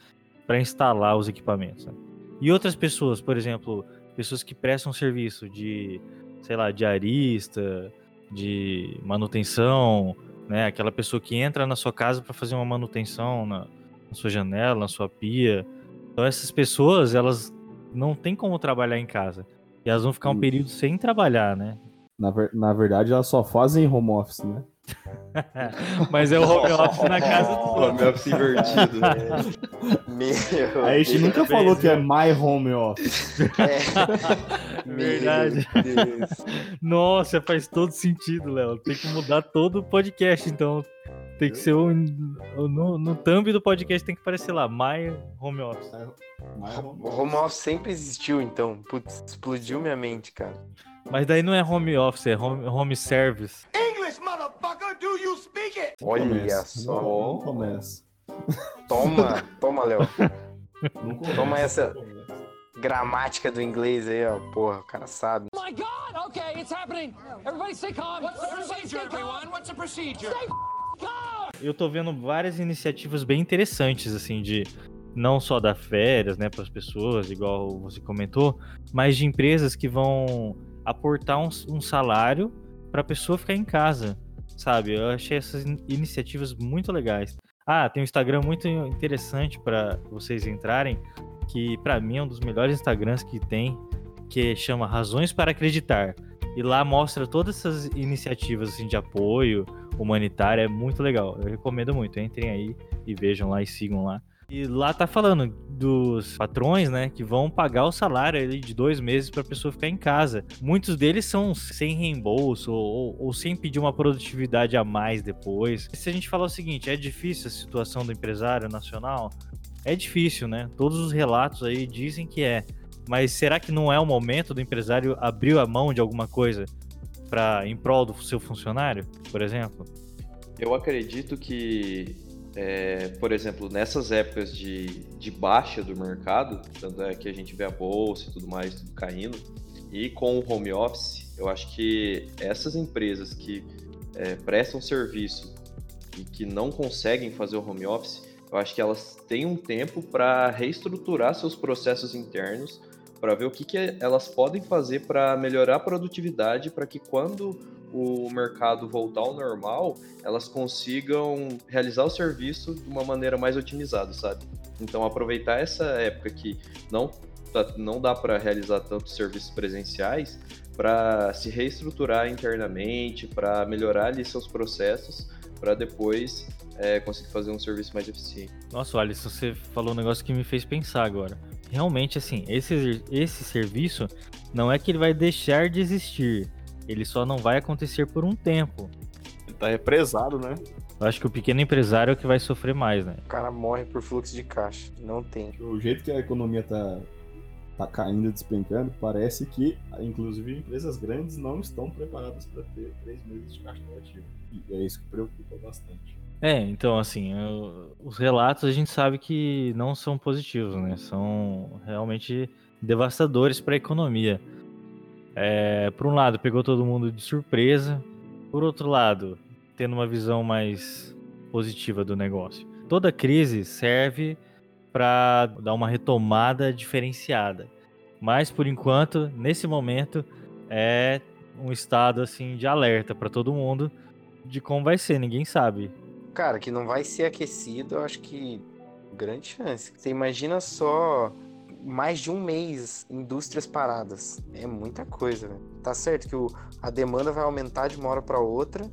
para instalar os equipamentos. Né? E outras pessoas, por exemplo, pessoas que prestam serviço de, sei lá, diarista, de manutenção, né? Aquela pessoa que entra na sua casa para fazer uma manutenção na, na sua janela, na sua pia. Então essas pessoas, elas não têm como trabalhar em casa. E elas vão ficar um período sem trabalhar, né? Na, ver, na verdade, elas só fazem home office, né? Mas é o home office na casa do Home office invertido. Meu a gente nunca falou que é my home office. É. Verdade. Nossa, faz todo sentido, Léo. Tem que mudar todo o podcast, então. Tem que ser um, no, no thumb do podcast tem que aparecer lá, My Home Office. O home office sempre existiu, então. Putz, explodiu minha mente, cara. Mas daí não é home office, é home, home service. English, motherfucker, do you speak it? Olha Começa. só. Não começa. Toma, toma, Léo. Toma essa gramática do inglês aí, ó. Porra, o cara sabe. Oh my God! Okay, it's happening. Everybody stay calm. What's the procedure, everyone? What's the procedure? Stay. Eu tô vendo várias iniciativas bem interessantes, assim, de não só dar férias, né, para as pessoas, igual você comentou, mas de empresas que vão aportar um, um salário para a pessoa ficar em casa, sabe? Eu achei essas in- iniciativas muito legais. Ah, tem um Instagram muito interessante para vocês entrarem, que para mim é um dos melhores Instagrams que tem, que chama Razões para Acreditar. E lá mostra todas essas iniciativas assim, de apoio humanitário, é muito legal. Eu recomendo muito. Entrem aí e vejam lá e sigam lá. E lá tá falando dos patrões, né, que vão pagar o salário ali de dois meses para a pessoa ficar em casa. Muitos deles são sem reembolso ou, ou, sem pedir uma produtividade a mais depois. Se a gente falar o seguinte, é difícil a situação do empresário nacional? É difícil, né? Todos os relatos aí dizem que é. Mas será que não é o momento do empresário abrir a mão de alguma coisa para em prol do seu funcionário, por exemplo? Eu acredito que é, por exemplo, nessas épocas de, de baixa do mercado, tanto é que a gente vê a bolsa e tudo mais, tudo caindo, e com o home office, eu acho que essas empresas que é, prestam serviço e que não conseguem fazer o home office, eu acho que elas têm um tempo para reestruturar seus processos internos, para ver o que, que elas podem fazer para melhorar a produtividade, para que quando o mercado voltar ao normal, elas consigam realizar o serviço de uma maneira mais otimizada, sabe? Então, aproveitar essa época que não, não dá para realizar tantos serviços presenciais para se reestruturar internamente, para melhorar ali seus processos, para depois é, conseguir fazer um serviço mais eficiente. Nossa, Alisson, você falou um negócio que me fez pensar agora. Realmente, assim, esse, esse serviço não é que ele vai deixar de existir ele só não vai acontecer por um tempo. Ele tá represado, né? Eu acho que o pequeno empresário é o que vai sofrer mais, né? O cara morre por fluxo de caixa. Não tem. O jeito que a economia tá, tá caindo, despencando, parece que, inclusive, empresas grandes não estão preparadas para ter três meses de caixa negativo. E é isso que preocupa bastante. É, então, assim, os relatos a gente sabe que não são positivos, né? São realmente devastadores para a economia. É, por um lado, pegou todo mundo de surpresa. Por outro lado, tendo uma visão mais positiva do negócio. Toda crise serve para dar uma retomada diferenciada. Mas por enquanto, nesse momento, é um estado assim de alerta para todo mundo de como vai ser, ninguém sabe. Cara, que não vai ser aquecido, eu acho que grande chance. Você imagina só mais de um mês indústrias paradas. É muita coisa, né? Tá certo que o, a demanda vai aumentar de uma hora para outra,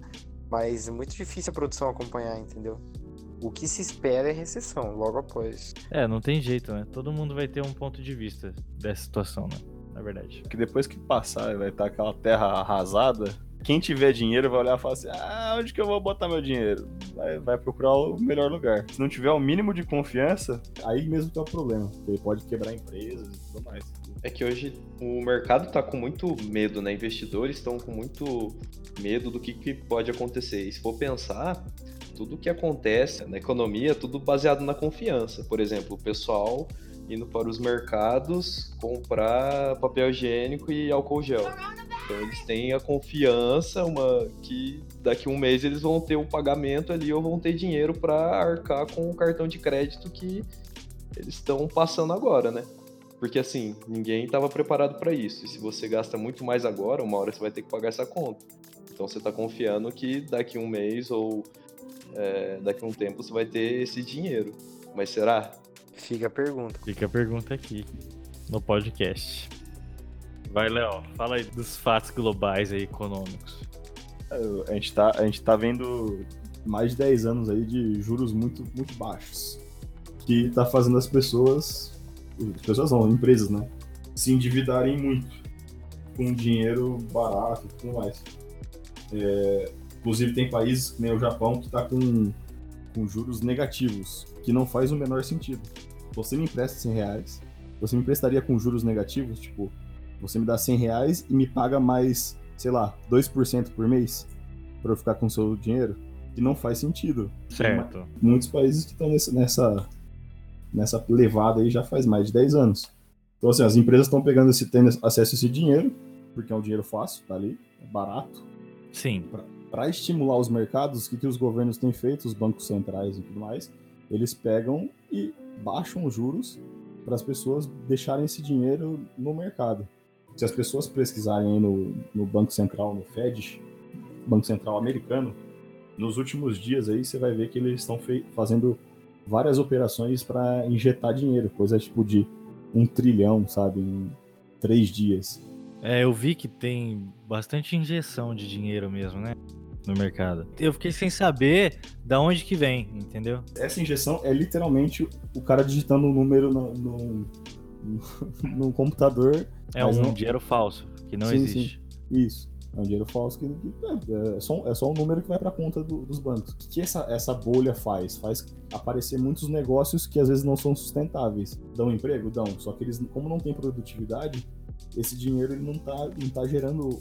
mas é muito difícil a produção acompanhar, entendeu? O que se espera é recessão logo após. É, não tem jeito, né? Todo mundo vai ter um ponto de vista dessa situação, né? Na verdade. Que depois que passar vai estar aquela terra arrasada, quem tiver dinheiro vai olhar e falar assim: ah, onde que eu vou botar meu dinheiro? Vai, vai procurar o melhor lugar. Se não tiver o mínimo de confiança, aí mesmo tem o problema. Ele pode quebrar empresas e tudo mais. É que hoje o mercado tá com muito medo, né? Investidores estão com muito medo do que, que pode acontecer. E se for pensar, tudo que acontece na economia é tudo baseado na confiança. Por exemplo, o pessoal indo para os mercados comprar papel higiênico e álcool gel. Então eles têm a confiança uma que daqui a um mês eles vão ter o um pagamento ali ou vão ter dinheiro para arcar com o cartão de crédito que eles estão passando agora, né? Porque assim, ninguém estava preparado para isso. E se você gasta muito mais agora, uma hora você vai ter que pagar essa conta. Então você está confiando que daqui a um mês ou é, daqui a um tempo você vai ter esse dinheiro. Mas será? Fica a pergunta. Fica a pergunta aqui no podcast. Vai, Léo, fala aí dos fatos globais aí, econômicos. A gente, tá, a gente tá vendo mais de 10 anos aí de juros muito, muito baixos. Que tá fazendo as pessoas, as pessoas não, empresas, né? Se endividarem muito com dinheiro barato e tudo mais. É, inclusive tem países, como o Japão, que tá com, com juros negativos, que não faz o menor sentido. Você me empresta 100 reais, você me emprestaria com juros negativos, tipo, você me dá 100 reais e me paga mais, sei lá, 2% por mês para eu ficar com o seu dinheiro, que não faz sentido. Certo. Muitos países que estão nessa, nessa levada aí já faz mais de 10 anos. Então, assim, as empresas estão pegando esse, tendo acesso a esse dinheiro, porque é um dinheiro fácil, tá ali, é barato. Sim. Para estimular os mercados, o que, que os governos têm feito, os bancos centrais e tudo mais, eles pegam e baixam os juros para as pessoas deixarem esse dinheiro no mercado se as pessoas pesquisarem no, no Banco Central, no Fed, Banco Central americano, nos últimos dias aí você vai ver que eles estão fazendo várias operações para injetar dinheiro, coisa tipo de um trilhão, sabe, em três dias. É, eu vi que tem bastante injeção de dinheiro mesmo, né? No mercado. Eu fiquei sem saber da onde que vem, entendeu? Essa injeção é literalmente o cara digitando um número no, no, no computador. É um não... dinheiro falso, que não sim, existe. Sim. Isso. É um dinheiro falso que, é, é, só, é só um número que vai para a conta do, dos bancos. O que essa, essa bolha faz? Faz aparecer muitos negócios que às vezes não são sustentáveis. Dão emprego? Dão. Só que eles, como não tem produtividade, esse dinheiro ele não está não tá gerando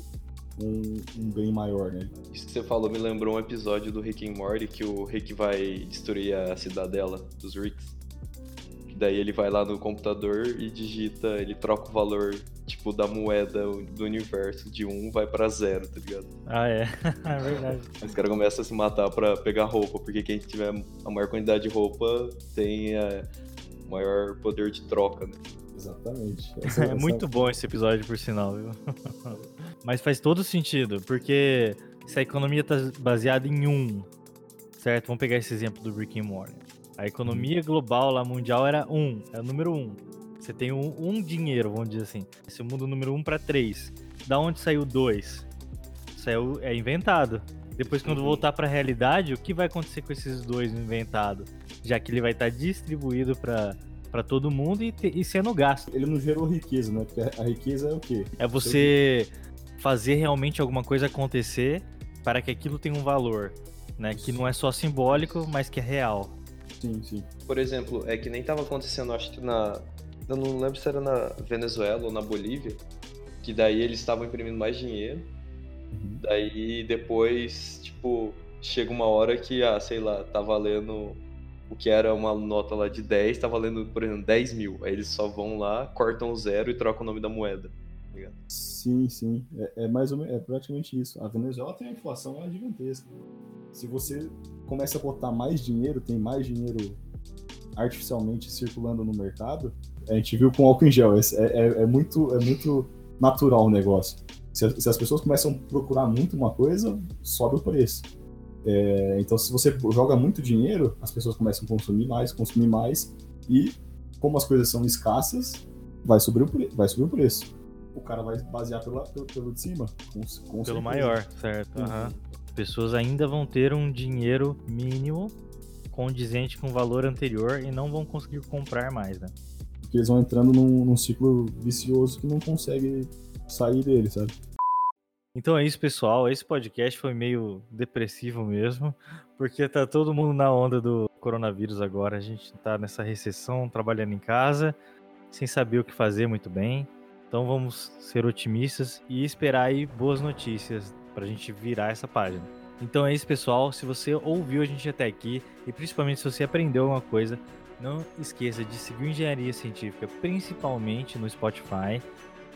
um, um, bem maior, né? Isso que você falou me lembrou um episódio do Rick and Morty que o Rick vai destruir a cidadela dos Ricks. Daí ele vai lá no computador e digita, ele troca o valor, tipo, da moeda do universo, de 1 um, vai pra 0, tá ligado? Ah, é. é verdade. Os caras começam a se matar pra pegar roupa, porque quem tiver a maior quantidade de roupa tem é, maior poder de troca, né? Exatamente. Essa, é essa... muito bom esse episódio, por sinal, viu? Mas faz todo sentido, porque se a economia tá baseada em um, certo? Vamos pegar esse exemplo do Rick and Morty. A economia global lá mundial era um, é o número um. Você tem um, um dinheiro, vamos dizer assim. Esse mundo o número um para três. Da onde saiu dois? Saiu, é inventado. Depois, quando uhum. voltar para a realidade, o que vai acontecer com esses dois inventados? Já que ele vai estar tá distribuído para para todo mundo e, te, e, sendo gasto. Ele não gerou riqueza, né? Porque a riqueza é o quê? É você fazer realmente alguma coisa acontecer para que aquilo tenha um valor, né? Que não é só simbólico, mas que é real. Sim, sim. Por exemplo, é que nem tava acontecendo, acho que na. Eu não lembro se era na Venezuela ou na Bolívia, que daí eles estavam imprimindo mais dinheiro. Uhum. Daí depois, tipo, chega uma hora que, ah, sei lá, tá valendo o que era uma nota lá de 10, tá valendo, por exemplo, 10 mil. Aí eles só vão lá, cortam o zero e trocam o nome da moeda. Tá sim, sim. É, é, mais ou menos, é praticamente isso. A Venezuela tem uma inflação gigantesca. Se você começa a botar mais dinheiro, tem mais dinheiro artificialmente circulando no mercado, a gente viu com álcool em gel. É, é, é muito, é muito natural o negócio. Se, se, as pessoas começam a procurar muito uma coisa, sobe o preço. É, então, se você joga muito dinheiro, as pessoas começam a consumir mais, consumir mais, e como as coisas são escassas, vai subir o, vai subir o preço. O cara vai basear pela, pelo, pelo de cima. Com, com pelo certeza. maior, certo. Uhum. Pessoas ainda vão ter um dinheiro mínimo condizente com o valor anterior e não vão conseguir comprar mais, né? Porque eles vão entrando num, num ciclo vicioso que não consegue sair dele, sabe? Então é isso, pessoal. Esse podcast foi meio depressivo mesmo, porque tá todo mundo na onda do coronavírus agora. A gente tá nessa recessão, trabalhando em casa, sem saber o que fazer muito bem. Então vamos ser otimistas e esperar aí boas notícias para a gente virar essa página. Então é isso, pessoal. Se você ouviu a gente até aqui e principalmente se você aprendeu alguma coisa, não esqueça de seguir Engenharia Científica, principalmente no Spotify.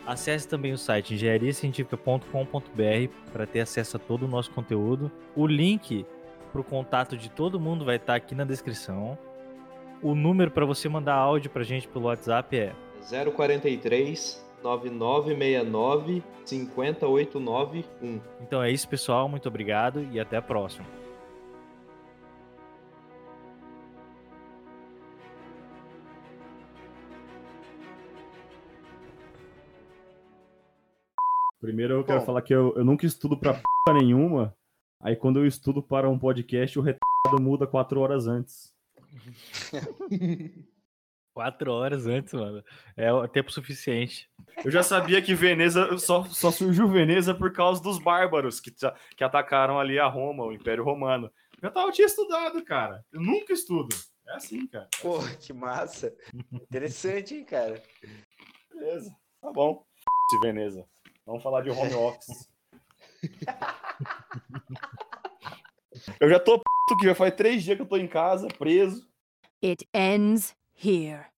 Acesse também o site engenhariacientifica.com.br para ter acesso a todo o nosso conteúdo. O link para o contato de todo mundo vai estar aqui na descrição. O número para você mandar áudio para a gente pelo WhatsApp é 043 9969 50891. Então é isso, pessoal. Muito obrigado e até a próxima. Primeiro eu quero Bom. falar que eu, eu nunca estudo pra p nenhuma. Aí quando eu estudo para um podcast, o retardado muda quatro horas antes. Quatro horas antes, mano. É o tempo suficiente. Eu já sabia que Veneza só, só surgiu Veneza por causa dos bárbaros que, que atacaram ali a Roma, o Império Romano. Eu, tava, eu tinha estudado, cara. Eu nunca estudo. É assim, cara. É Pô, assim. que massa. Interessante, hein, cara. Beleza. Tá bom. De Veneza. Vamos falar de home office. eu já tô p... que já faz três dias que eu tô em casa, preso. It ends here.